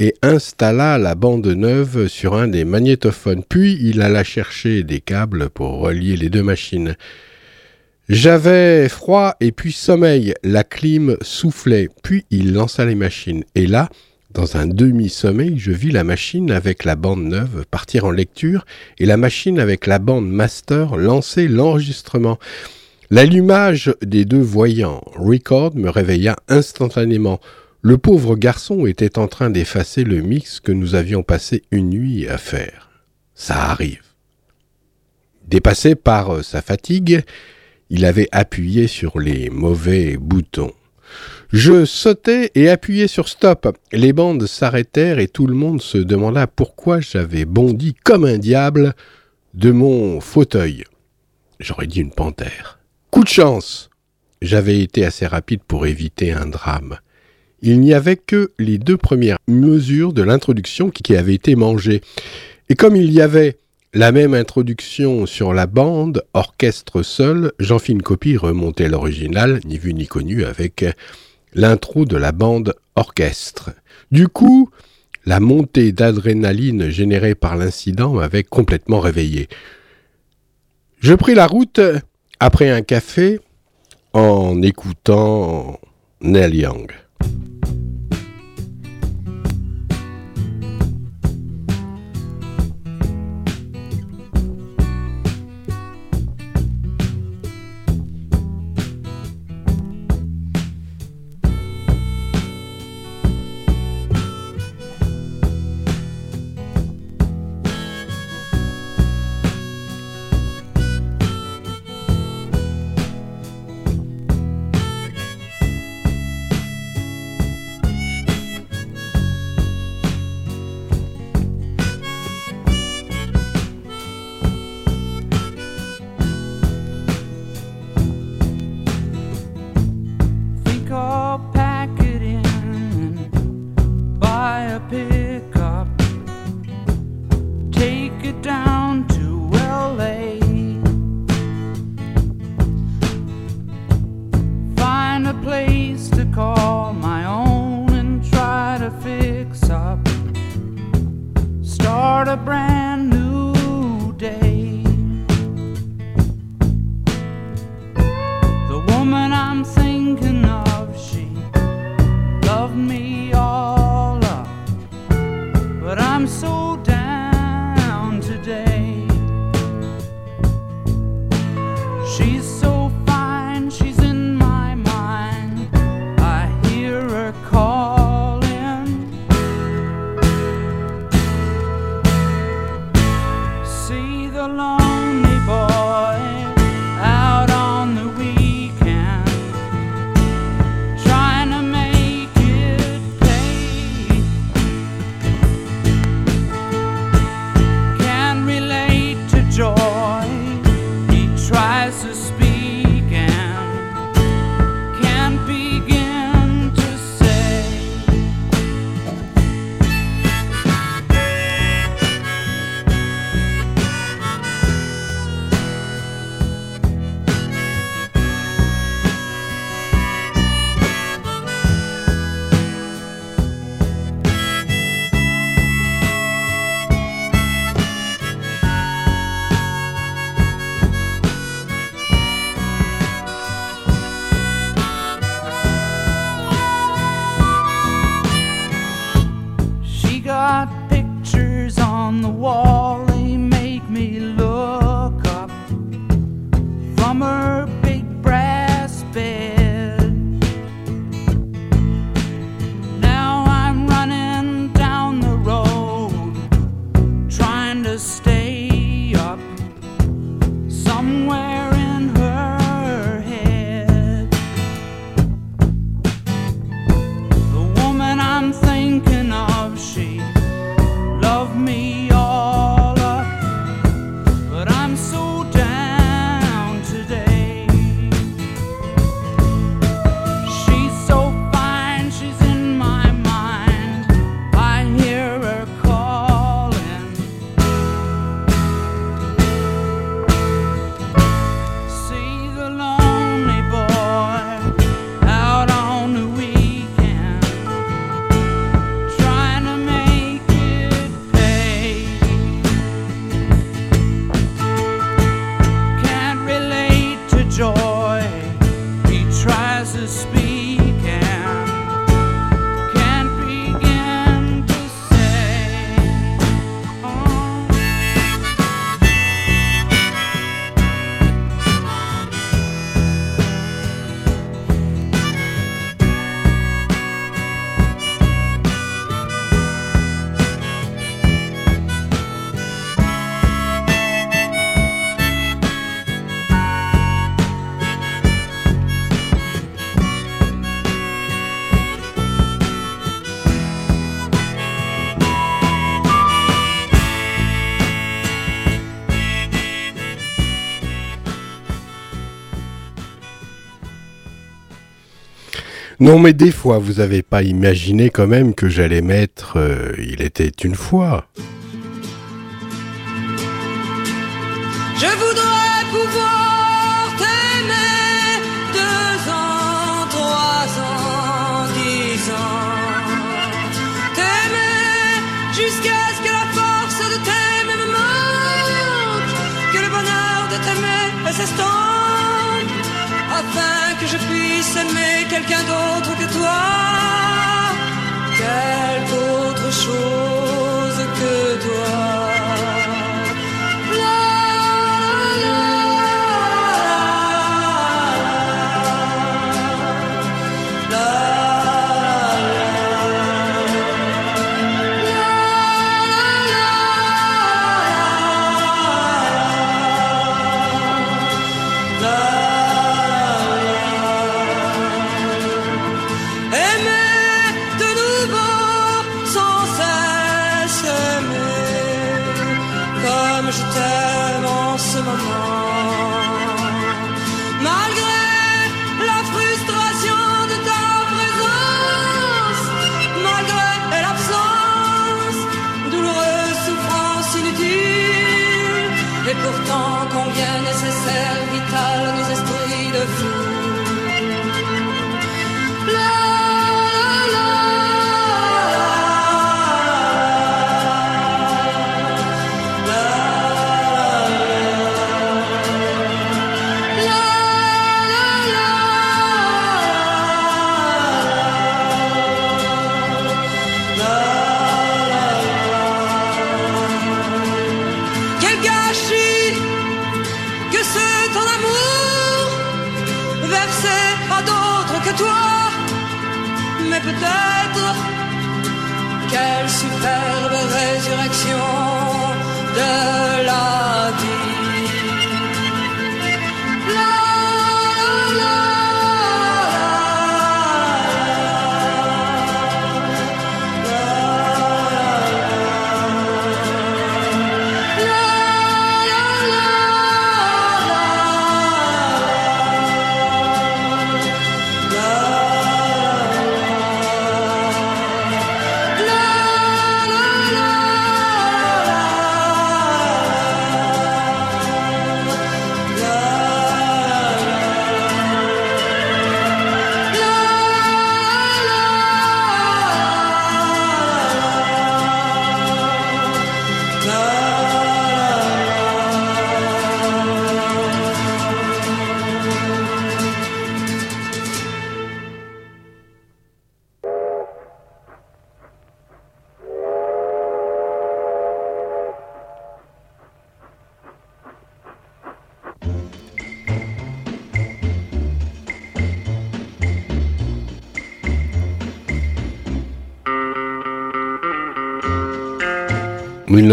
et installa la bande neuve sur un des magnétophones. Puis il alla chercher des câbles pour relier les deux machines. J'avais froid et puis sommeil. La clim soufflait. Puis il lança les machines. Et là, dans un demi-sommeil, je vis la machine avec la bande neuve partir en lecture et la machine avec la bande master lancer l'enregistrement. L'allumage des deux voyants record me réveilla instantanément. Le pauvre garçon était en train d'effacer le mix que nous avions passé une nuit à faire. Ça arrive. Dépassé par euh, sa fatigue, il avait appuyé sur les mauvais boutons. Je sautais et appuyais sur stop. Les bandes s'arrêtèrent et tout le monde se demanda pourquoi j'avais bondi comme un diable de mon fauteuil. J'aurais dit une panthère. Coup de chance. J'avais été assez rapide pour éviter un drame il n'y avait que les deux premières mesures de l'introduction qui avaient été mangées. Et comme il y avait la même introduction sur la bande, orchestre seul, j'en fis une copie remontée l'original, ni vu ni connu, avec l'intro de la bande orchestre. Du coup, la montée d'adrénaline générée par l'incident m'avait complètement réveillé. Je pris la route après un café en écoutant Nell Young. Non, mais des fois, vous n'avez pas imaginé quand même que j'allais mettre euh, Il était une fois. Je voudrais pouvoir t'aimer deux ans, trois ans, dix ans. T'aimer jusqu'à ce que la force de t'aimer me manque, que le bonheur de t'aimer s'estompe, afin que je puisse aimer quelqu'un d'autre. Et pourtant combien nécessaire, vital nos esprits de fou. your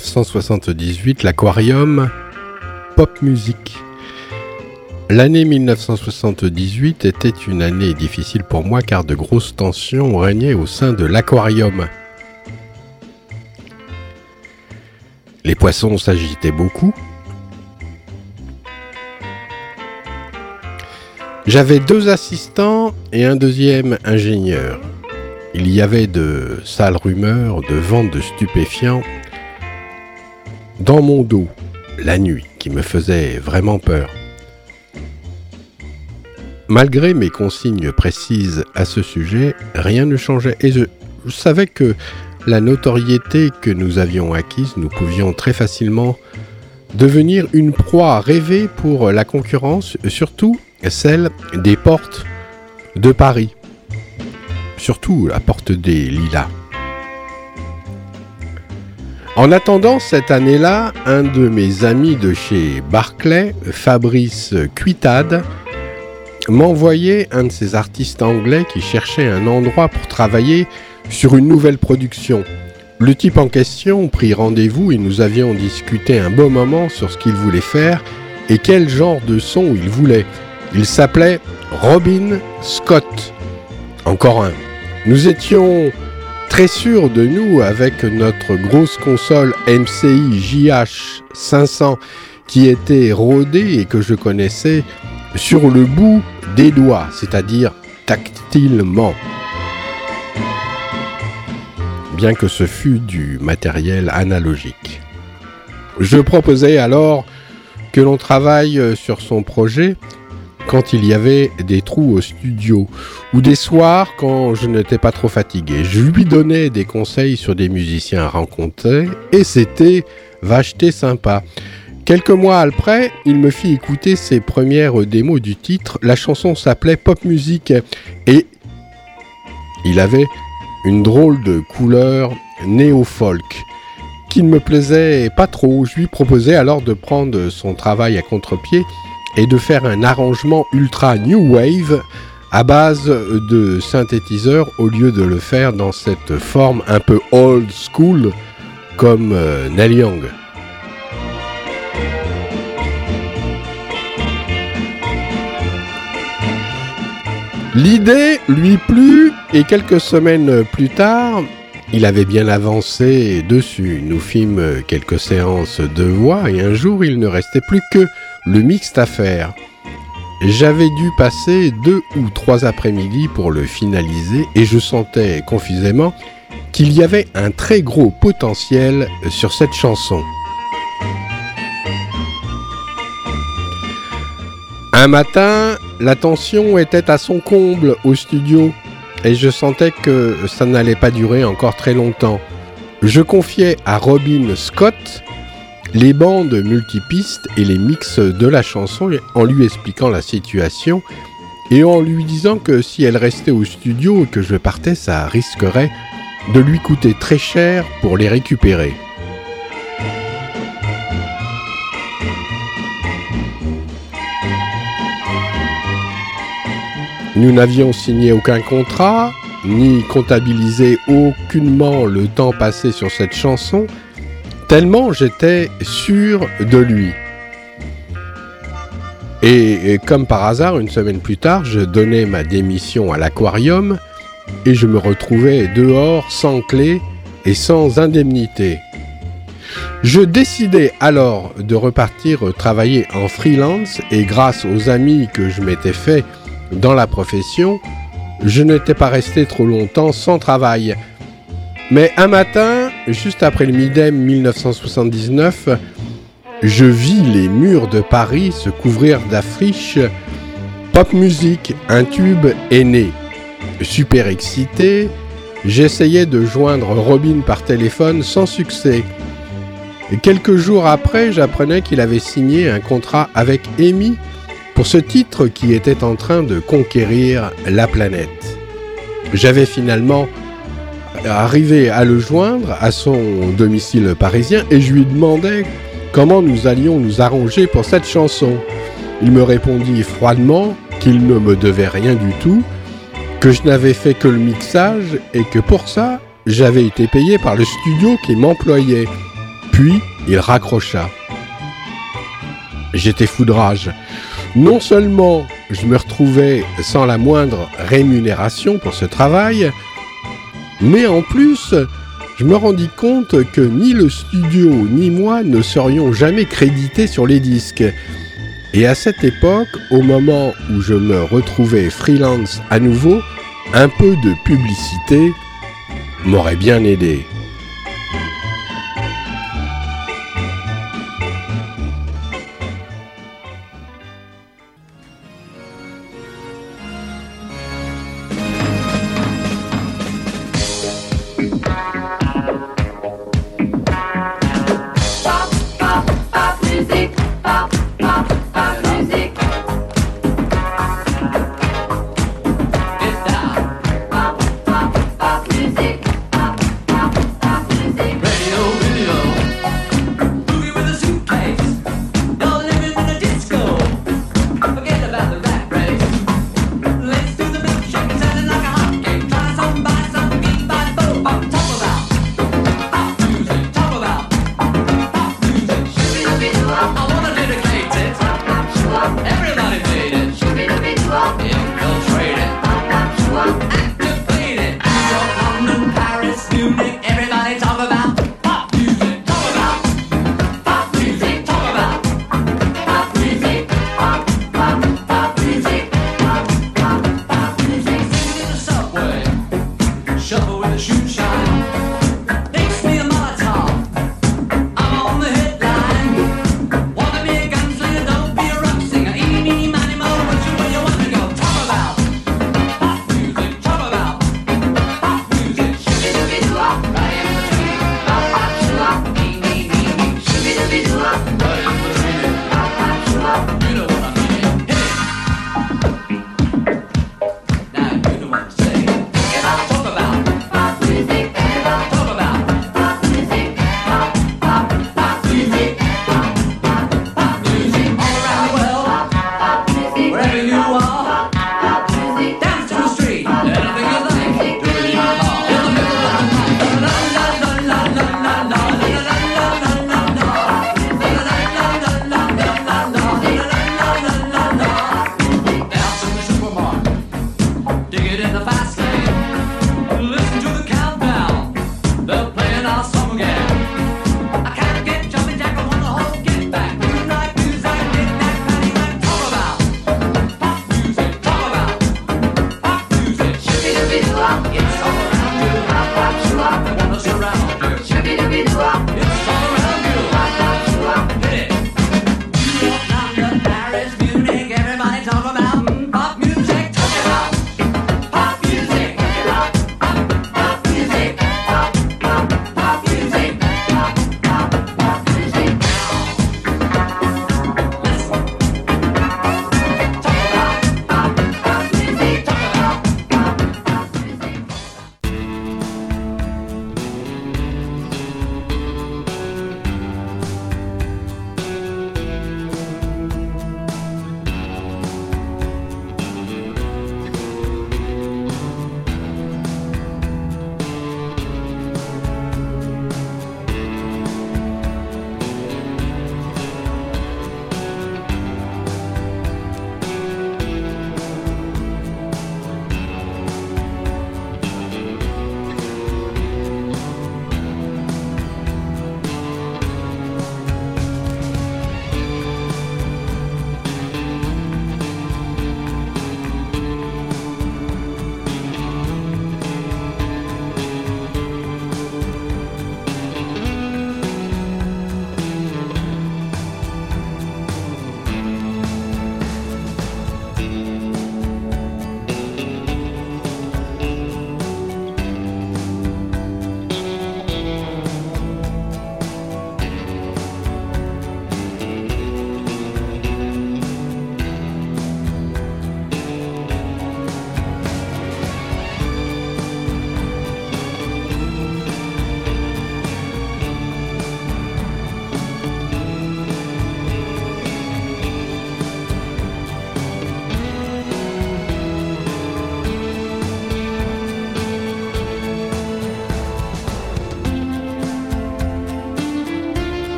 1978, l'aquarium, pop musique. L'année 1978 était une année difficile pour moi car de grosses tensions régnaient au sein de l'aquarium. Les poissons s'agitaient beaucoup. J'avais deux assistants et un deuxième ingénieur. Il y avait de sales rumeurs de vente de stupéfiants dans mon dos la nuit qui me faisait vraiment peur. Malgré mes consignes précises à ce sujet, rien ne changeait et je, savais que la notoriété que nous avions acquise, nous pouvions très facilement devenir une proie rêvée pour la concurrence, surtout celle des portes de Paris. Surtout la porte des Lilas. En attendant cette année-là, un de mes amis de chez Barclay, Fabrice Cuitade, m'envoyait un de ces artistes anglais qui cherchait un endroit pour travailler sur une nouvelle production. Le type en question prit rendez-vous et nous avions discuté un beau moment sur ce qu'il voulait faire et quel genre de son il voulait. Il s'appelait Robin Scott. Encore un. Nous étions très de nous avec notre grosse console MCI JH500 qui était rodée et que je connaissais sur le bout des doigts, c'est-à-dire tactilement. Bien que ce fût du matériel analogique. Je proposais alors que l'on travaille sur son projet quand il y avait des trous au studio ou des soirs quand je n'étais pas trop fatigué. Je lui donnais des conseils sur des musiciens à rencontrer et c'était vacheté sympa Quelques mois après, il me fit écouter ses premières démos du titre. La chanson s'appelait Pop Music et il avait une drôle de couleur néo-folk qui ne me plaisait pas trop. Je lui proposais alors de prendre son travail à contre-pied et de faire un arrangement ultra new wave à base de synthétiseurs au lieu de le faire dans cette forme un peu old school comme euh, Young. L'idée lui plut et quelques semaines plus tard, il avait bien avancé dessus. Nous fîmes quelques séances de voix et un jour il ne restait plus que le mixte à faire. J'avais dû passer deux ou trois après-midi pour le finaliser et je sentais confusément qu'il y avait un très gros potentiel sur cette chanson. Un matin, la tension était à son comble au studio et je sentais que ça n'allait pas durer encore très longtemps. Je confiais à Robin Scott les bandes multipistes et les mix de la chanson en lui expliquant la situation et en lui disant que si elle restait au studio et que je partais, ça risquerait de lui coûter très cher pour les récupérer. Nous n'avions signé aucun contrat, ni comptabilisé aucunement le temps passé sur cette chanson, tellement j'étais sûr de lui. Et, comme par hasard, une semaine plus tard, je donnais ma démission à l'aquarium et je me retrouvais dehors sans clé et sans indemnité. Je décidai alors de repartir travailler en freelance et grâce aux amis que je m'étais fait dans la profession, je n'étais pas resté trop longtemps sans travail. Mais un matin, juste après le Midem 1979, je vis les murs de Paris se couvrir d'affiches Pop musique, un tube est né. Super excité, j'essayais de joindre Robin par téléphone sans succès. Quelques jours après, j'apprenais qu'il avait signé un contrat avec Amy pour ce titre qui était en train de conquérir la planète. J'avais finalement arrivé à le joindre à son domicile parisien et je lui demandais comment nous allions nous arranger pour cette chanson. Il me répondit froidement qu'il ne me devait rien du tout, que je n'avais fait que le mixage et que pour ça, j'avais été payé par le studio qui m'employait. Puis, il raccrocha. J'étais foudrage. Non seulement je me retrouvais sans la moindre rémunération pour ce travail, mais en plus, je me rendis compte que ni le studio ni moi ne serions jamais crédités sur les disques. Et à cette époque, au moment où je me retrouvais freelance à nouveau, un peu de publicité m'aurait bien aidé.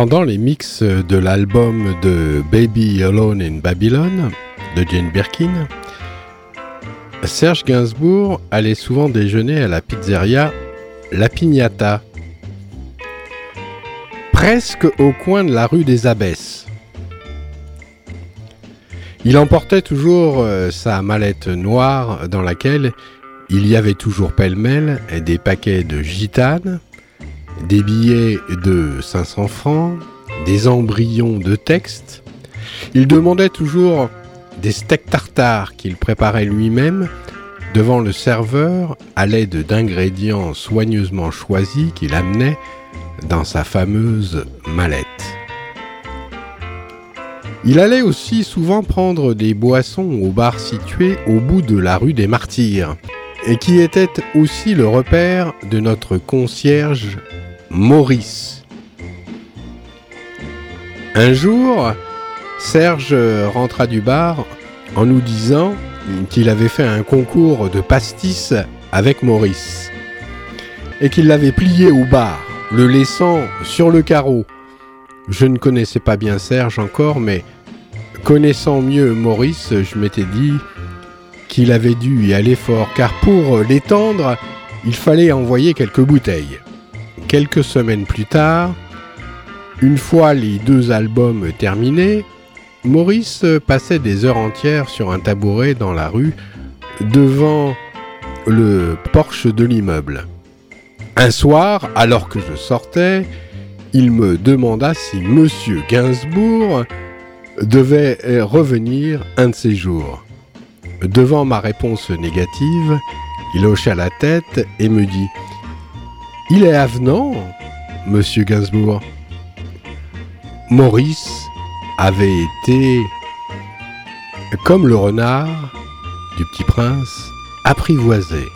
Pendant les mix de l'album de Baby Alone in Babylon de Jane Birkin, Serge Gainsbourg allait souvent déjeuner à la pizzeria La Pignata, presque au coin de la rue des Abbesses. Il emportait toujours euh, sa mallette noire dans laquelle il y avait toujours pêle-mêle des paquets de gitanes, des billets de 500 francs, des embryons de textes. Il demandait toujours des steaks tartares qu'il préparait lui-même devant le serveur à l'aide d'ingrédients soigneusement choisis qu'il amenait dans sa fameuse mallette. Il allait aussi souvent prendre des boissons au bar situé au bout de la rue des Martyrs, et qui était aussi le repère de notre concierge Maurice. Un jour, Serge rentra du bar en nous disant qu'il avait fait un concours de pastis avec Maurice et qu'il l'avait plié au bar, le laissant sur le carreau. Je ne connaissais pas bien Serge encore, mais connaissant mieux Maurice, je m'étais dit qu'il avait dû y aller fort, car pour l'étendre, il fallait envoyer quelques bouteilles. Quelques semaines plus tard, une fois les deux albums terminés, Maurice passait des heures entières sur un tabouret dans la rue devant le porche de l'immeuble. Un soir, alors que je sortais, il me demanda si Monsieur Gainsbourg devait revenir un de ces jours. Devant ma réponse négative, il hocha la tête et me dit Il est avenant, monsieur Gainsbourg. Maurice avait été, comme le renard du petit prince, apprivoisé.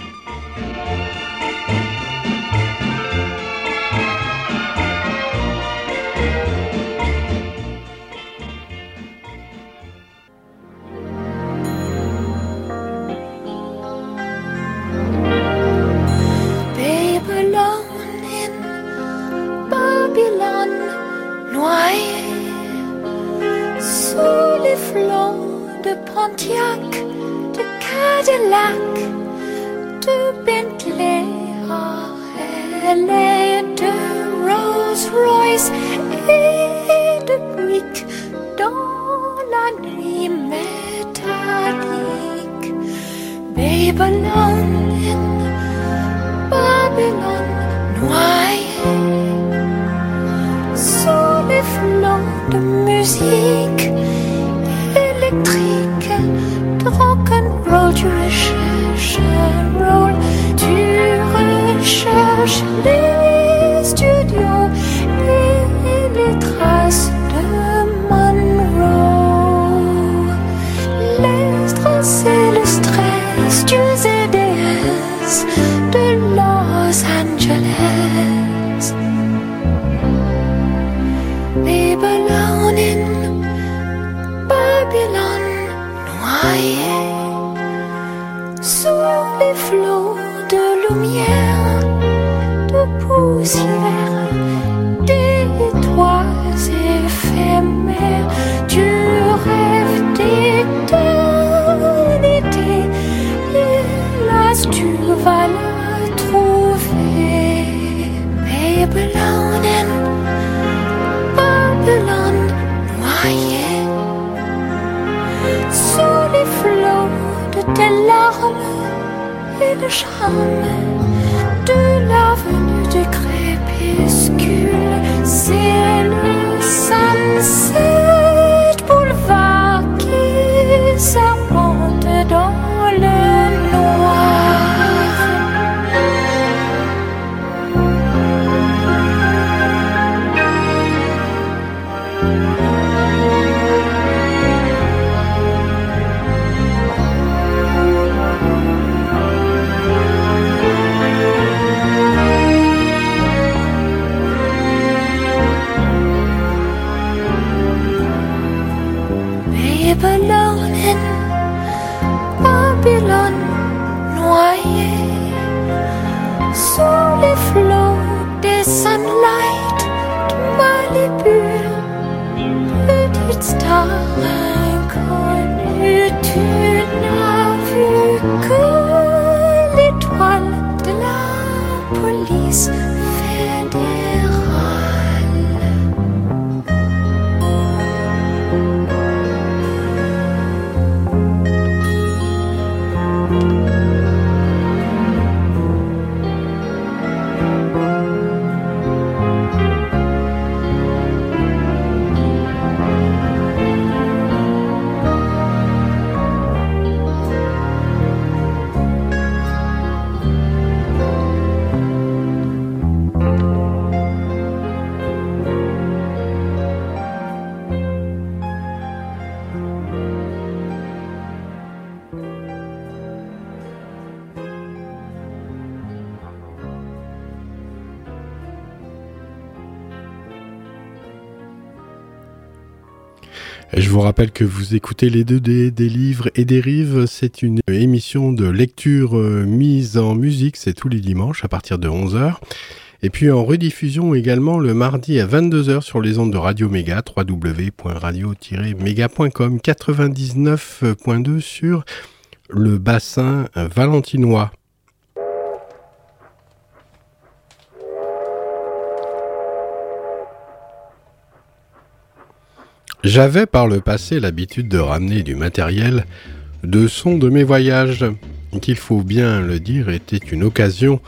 Vous rappelle que vous écoutez les deux des, des livres et des rives. C'est une émission de lecture euh, mise en musique. C'est tous les dimanches à partir de 11h. Et puis en rediffusion également le mardi à 22h sur les ondes de Radio Méga, www.radio-méga.com, 99.2 sur le bassin valentinois. J'avais par le passé l'habitude de ramener du matériel de son de mes voyages, qu'il faut bien le dire était une occasion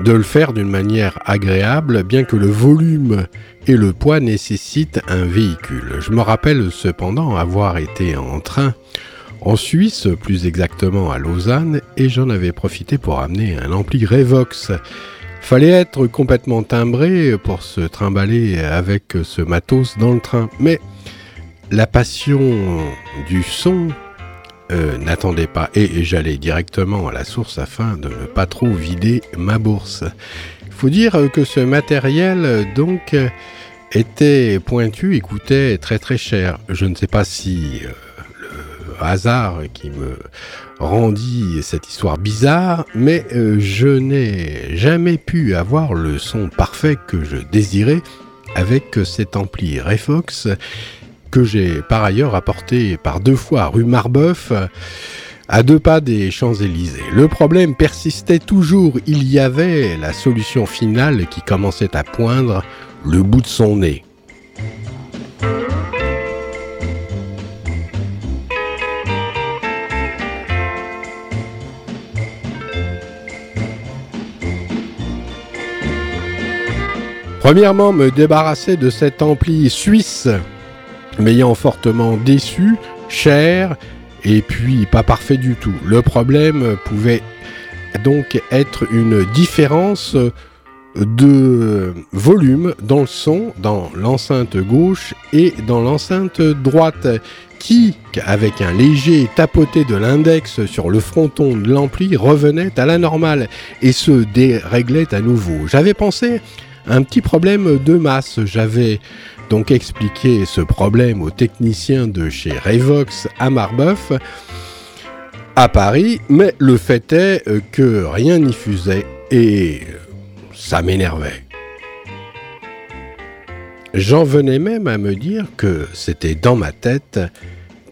de le faire d'une manière agréable, bien que le volume et le poids nécessitent un véhicule. Je me rappelle cependant avoir été en train en Suisse, plus exactement à Lausanne, et j'en avais profité pour amener un ampli Revox. Fallait être complètement timbré pour se trimballer avec ce matos dans le train, mais la passion du son euh, n'attendait pas et, j'allais directement à la source afin de ne pas trop vider ma bourse. Il faut dire que ce matériel donc était pointu et coûtait très très cher. Je ne sais pas si euh, le hasard qui me rendit cette histoire bizarre, mais euh, je n'ai jamais pu avoir le son parfait que je désirais avec cet ampli Refox que j'ai par ailleurs apporté par deux fois rue Marbeuf, à deux pas des Champs-Élysées. Le problème persistait toujours, il y avait la solution finale qui commençait à poindre le bout de son nez. Premièrement, me débarrasser de cet ampli suisse m'ayant fortement déçu, cher et puis pas parfait du tout. Le problème pouvait donc être une différence de volume dans le son, dans l'enceinte gauche et dans l'enceinte droite, qui, avec un léger tapoté de l'index sur le fronton de l'ampli, revenait à la normale et se déréglait à nouveau. J'avais pensé un petit problème de masse. J'avais donc expliqué ce problème aux techniciens de chez Revox à Marbeuf, à Paris, mais le fait est euh, que rien n'y fusait et ça m'énervait. J'en venais même à me dire que c'était dans ma tête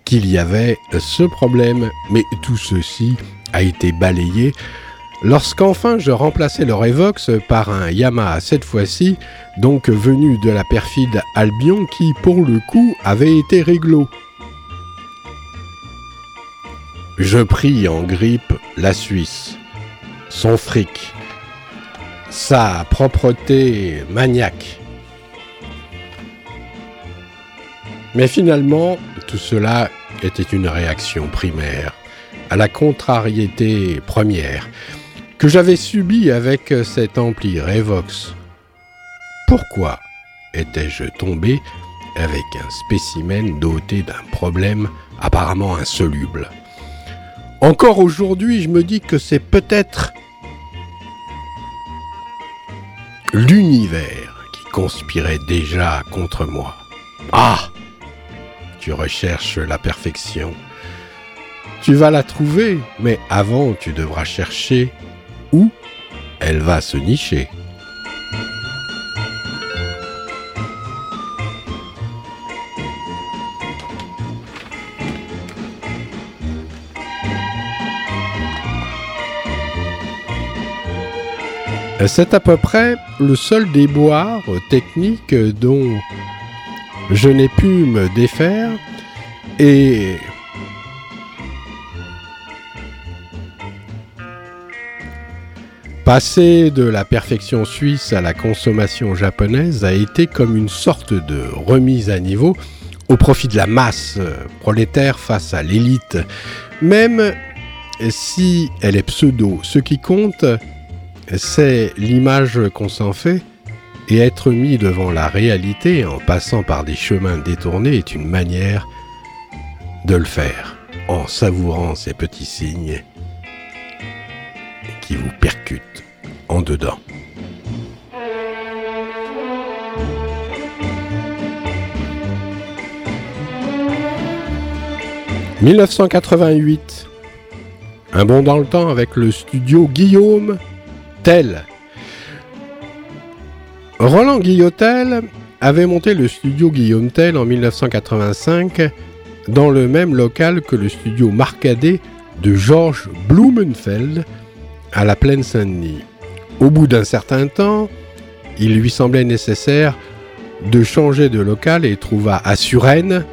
qu'il y avait ce problème, mais tout ceci a été balayé lorsqu'enfin je remplaçais le Revox par un Yamaha cette fois-ci, donc venu de la perfide Albion qui pour le coup avait été réglo. Je pris en grippe la Suisse, son fric, sa propreté maniaque. Mais finalement, tout cela était une réaction primaire à la contrariété première que j'avais subie avec cet ampli Revox. Pourquoi étais-je tombé avec un spécimen doté d'un problème apparemment insoluble? Encore aujourd'hui, je me dis que c'est peut-être l'univers qui conspirait déjà contre moi. Ah Tu recherches la perfection. Tu vas la trouver, mais avant tu devras chercher elle va se nicher. C'est à peu près le seul déboire technique dont je n'ai pu me défaire et Passer de la perfection suisse à la consommation japonaise a été comme une sorte de remise à niveau au profit de la masse prolétaire face à l'élite. Même si elle est pseudo, ce qui compte, c'est l'image qu'on s'en fait, et être mis devant la réalité en passant par des chemins détournés est une manière de le faire, en savourant ces petits signes qui vous percutent en dedans. « 1988. Un bond dans le temps avec le studio Guillaume Tell. Roland Guillotel avait monté le studio Guillaume Tell en 1985 dans le même local que le studio Marcadet de Georges Blumenfeld à la Plaine Saint-Denis. Au bout d'un certain temps, il lui semblait nécessaire de changer de local et trouva à Suresnes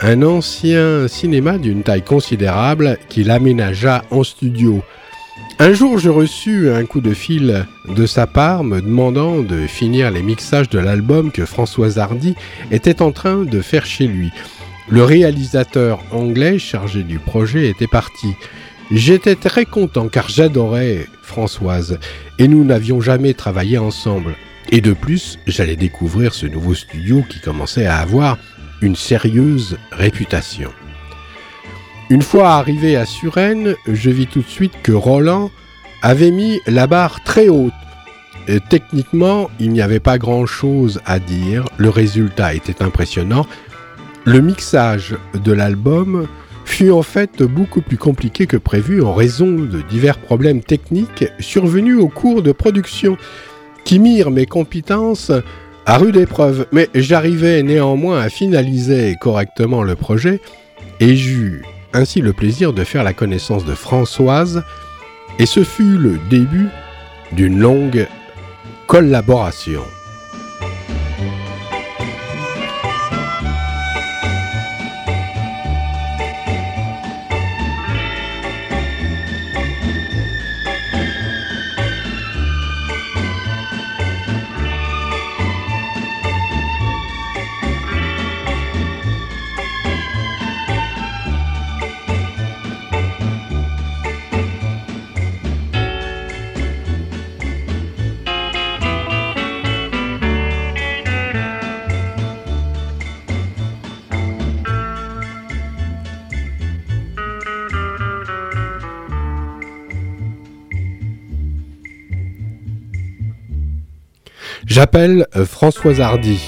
un ancien cinéma d'une taille considérable qu'il aménagea en studio. Un jour, je reçus un coup de fil de sa part me demandant de finir les mixages de l'album que François Hardy était en train de faire chez lui. Le réalisateur anglais chargé du projet était parti. J'étais très content car j'adorais Françoise et nous n'avions jamais travaillé ensemble. Et de plus, j'allais découvrir ce nouveau studio qui commençait à avoir une sérieuse réputation. Une fois arrivé à Suresnes, je vis tout de suite que Roland avait mis la barre très haute. Et techniquement, il n'y avait pas grand-chose à dire, le résultat était impressionnant. Le mixage de l'album fut en fait beaucoup plus compliqué que prévu en raison de divers problèmes techniques survenus au cours de production qui mirent mes compétences à rude épreuve, mais j'arrivais néanmoins à finaliser correctement le projet et j'eus ainsi le plaisir de faire la connaissance de Françoise et ce fut le début d'une longue collaboration. J'appelle euh, Françoise Hardy.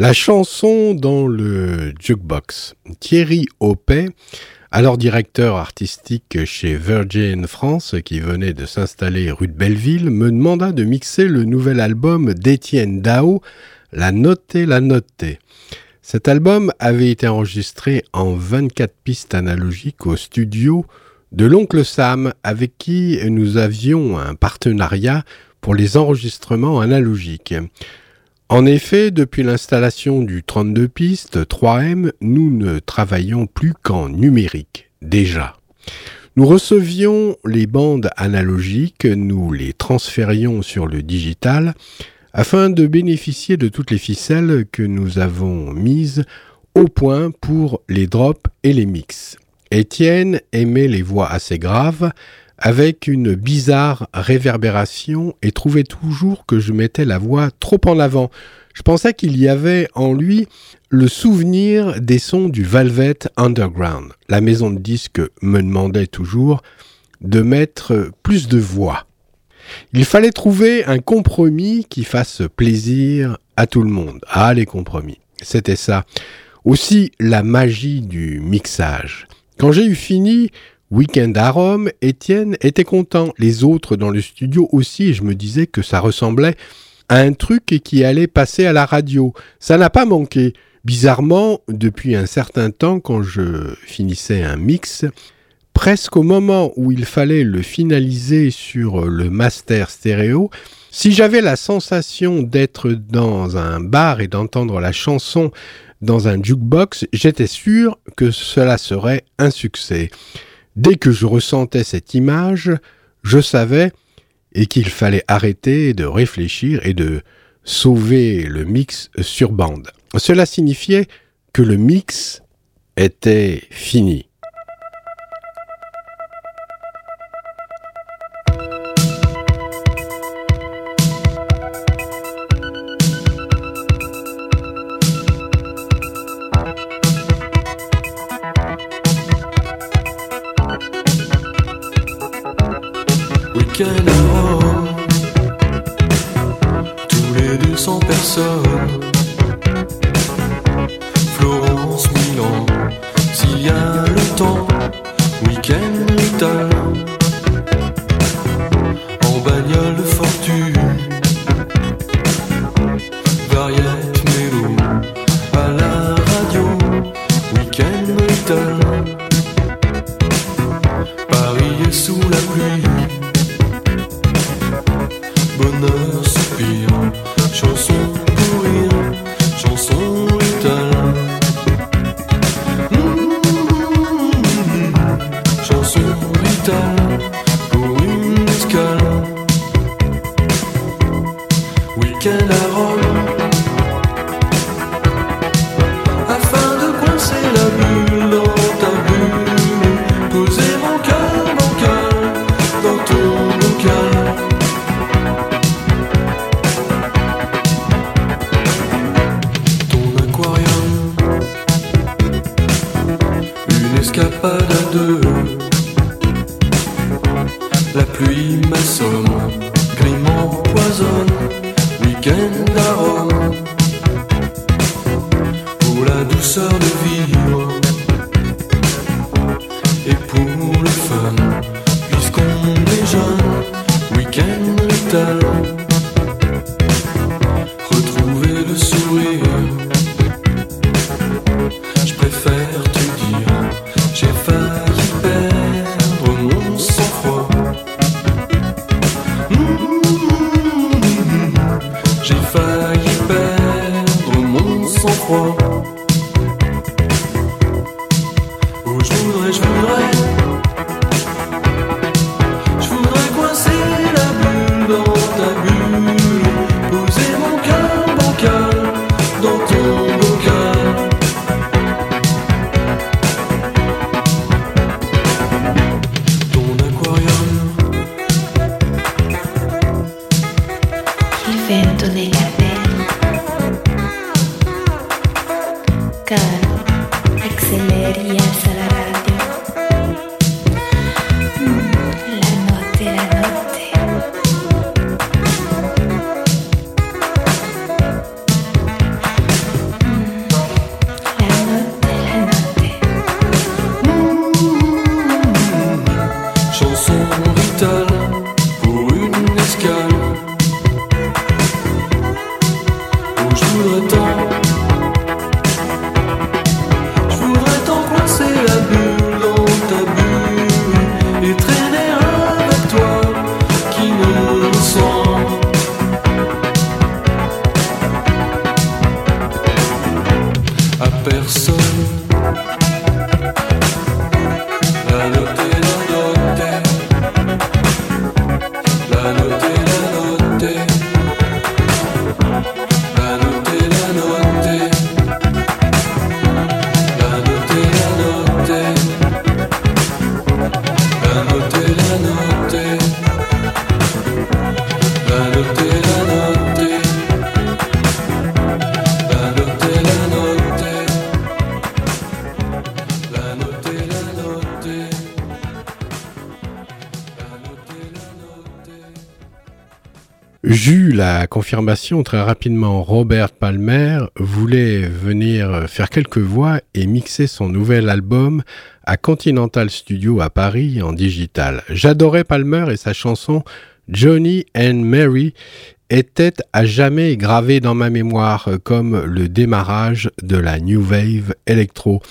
La chanson dans le jukebox. Thierry Aupet, alors directeur artistique chez Virgin France, qui venait de s'installer rue de Belleville, me demanda de mixer le nouvel album d'Étienne Dao, La Notée, La Notée. Cet album avait été enregistré en 24 pistes analogiques au studio de l'oncle Sam, avec qui nous avions un partenariat pour les enregistrements analogiques. En effet, depuis l'installation du 32 pistes 3M, nous ne travaillons plus qu'en numérique, déjà. Nous recevions les bandes analogiques, nous les transférions sur le digital, afin de bénéficier de toutes les ficelles que nous avons mises au point pour les drops et les mix. Étienne aimait les voix assez graves, avec une bizarre réverbération et trouvait toujours que je mettais la voix trop en avant. Je pensais qu'il y avait en lui le souvenir des sons du Velvet Underground. La maison de disques me demandait toujours de mettre plus de voix. Il fallait trouver un compromis qui fasse plaisir à tout le monde. Ah, les compromis. C'était ça. Aussi la magie du mixage. Quand j'ai eu fini Weekend à Rome, Étienne était content. Les autres dans le studio aussi, et je me disais que ça ressemblait à un truc qui allait passer à la radio. Ça n'a pas manqué. Bizarrement, depuis un certain temps, quand je finissais un mix, presque au moment où il fallait le finaliser sur le master stéréo, si j'avais la sensation d'être dans un bar et d'entendre la chanson dans un jukebox, j'étais sûr que cela serait un succès. Dès que je ressentais cette image, je savais et qu'il fallait arrêter de réfléchir et de sauver le mix sur bande. Cela signifiait que le mix était fini. Confirmation très rapidement. Robert Palmer voulait venir faire quelques voix et mixer son nouvel album à Continental Studio à Paris en digital. J'adorais Palmer et sa chanson Johnny and Mary était à jamais gravée dans ma mémoire comme le démarrage de la New Wave Electro.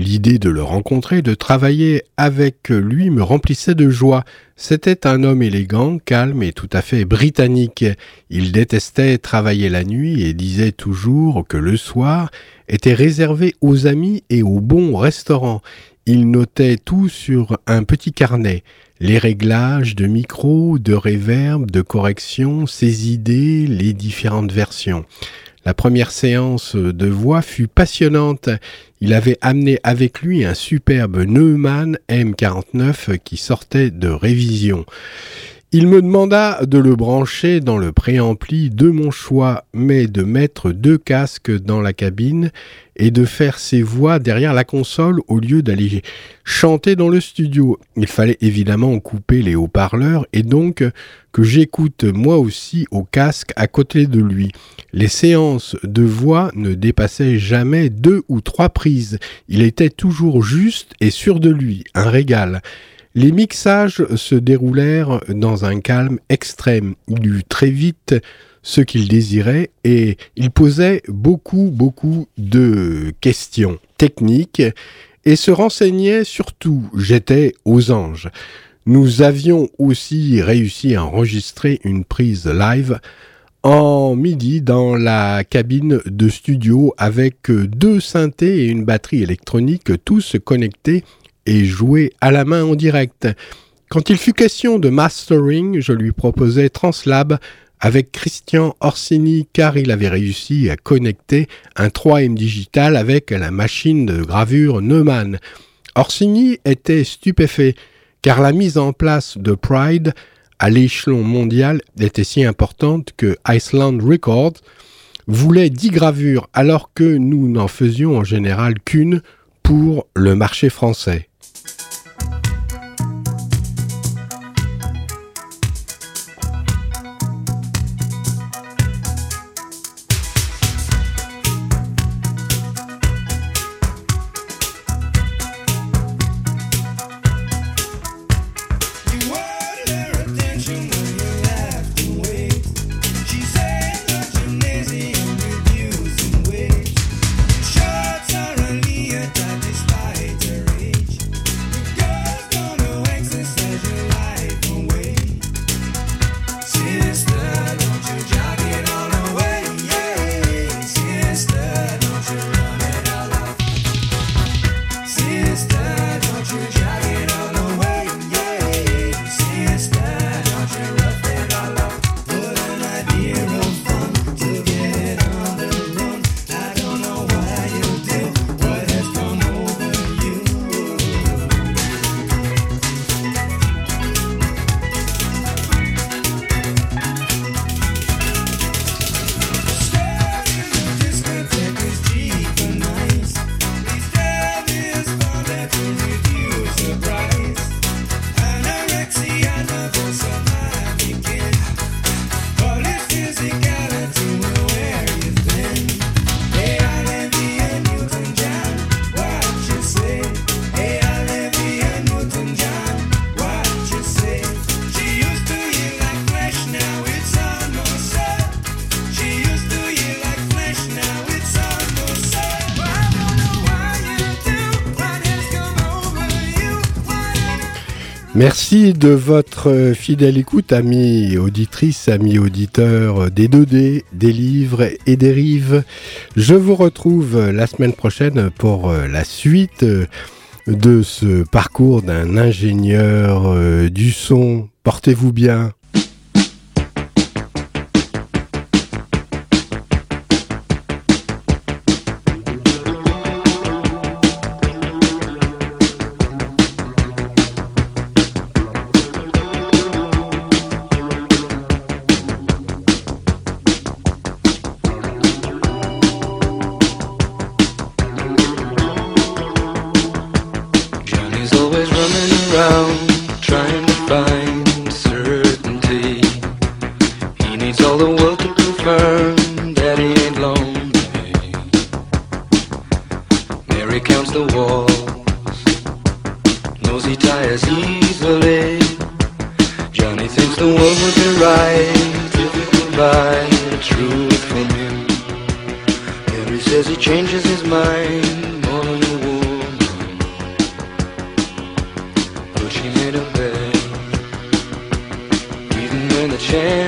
L'idée de le rencontrer, de travailler avec lui me remplissait de joie. C'était un homme élégant, calme et tout à fait britannique. Il détestait travailler la nuit et disait toujours que le soir était réservé aux amis et aux bons restaurants. Il notait tout sur un petit carnet. Les réglages de micro, de réverb, de correction, ses idées, les différentes versions. La première séance de voix fut passionnante. Il avait amené avec lui un superbe Neumann M49 qui sortait de révision. Il me demanda de le brancher dans le préampli de mon choix, mais de mettre deux casques dans la cabine et de faire ses voix derrière la console au lieu d'aller chanter dans le studio. Il fallait évidemment couper les haut-parleurs et donc que j'écoute moi aussi au casque à côté de lui. Les séances de voix ne dépassaient jamais deux ou trois prises. Il était toujours juste et sûr de lui, un régal. Les mixages se déroulèrent dans un calme extrême. Il eut très vite ce qu'il désirait et il posait beaucoup, beaucoup de questions techniques et se renseignait surtout. J'étais aux anges. Nous avions aussi réussi à enregistrer une prise live en midi dans la cabine de studio avec deux synthés et une batterie électronique tous connectés et joués à la main en direct. Quand il fut question de mastering, je lui proposais Translab avec Christian Orsini car il avait réussi à connecter un 3M digital avec la machine de gravure Neumann. Orsini était stupéfait car la mise en place de Pride à l'échelon mondial était si importante que Iceland Records voulait 10 gravures alors que nous n'en faisions en général qu'une pour le marché français. De votre euh, fidèle écoute, amis auditrices, amis auditeurs des 2D, des livres et des rives. Je vous retrouve la semaine prochaine pour euh, la suite euh, de ce parcours d'un ingénieur euh, du son. Portez-vous bien. Chance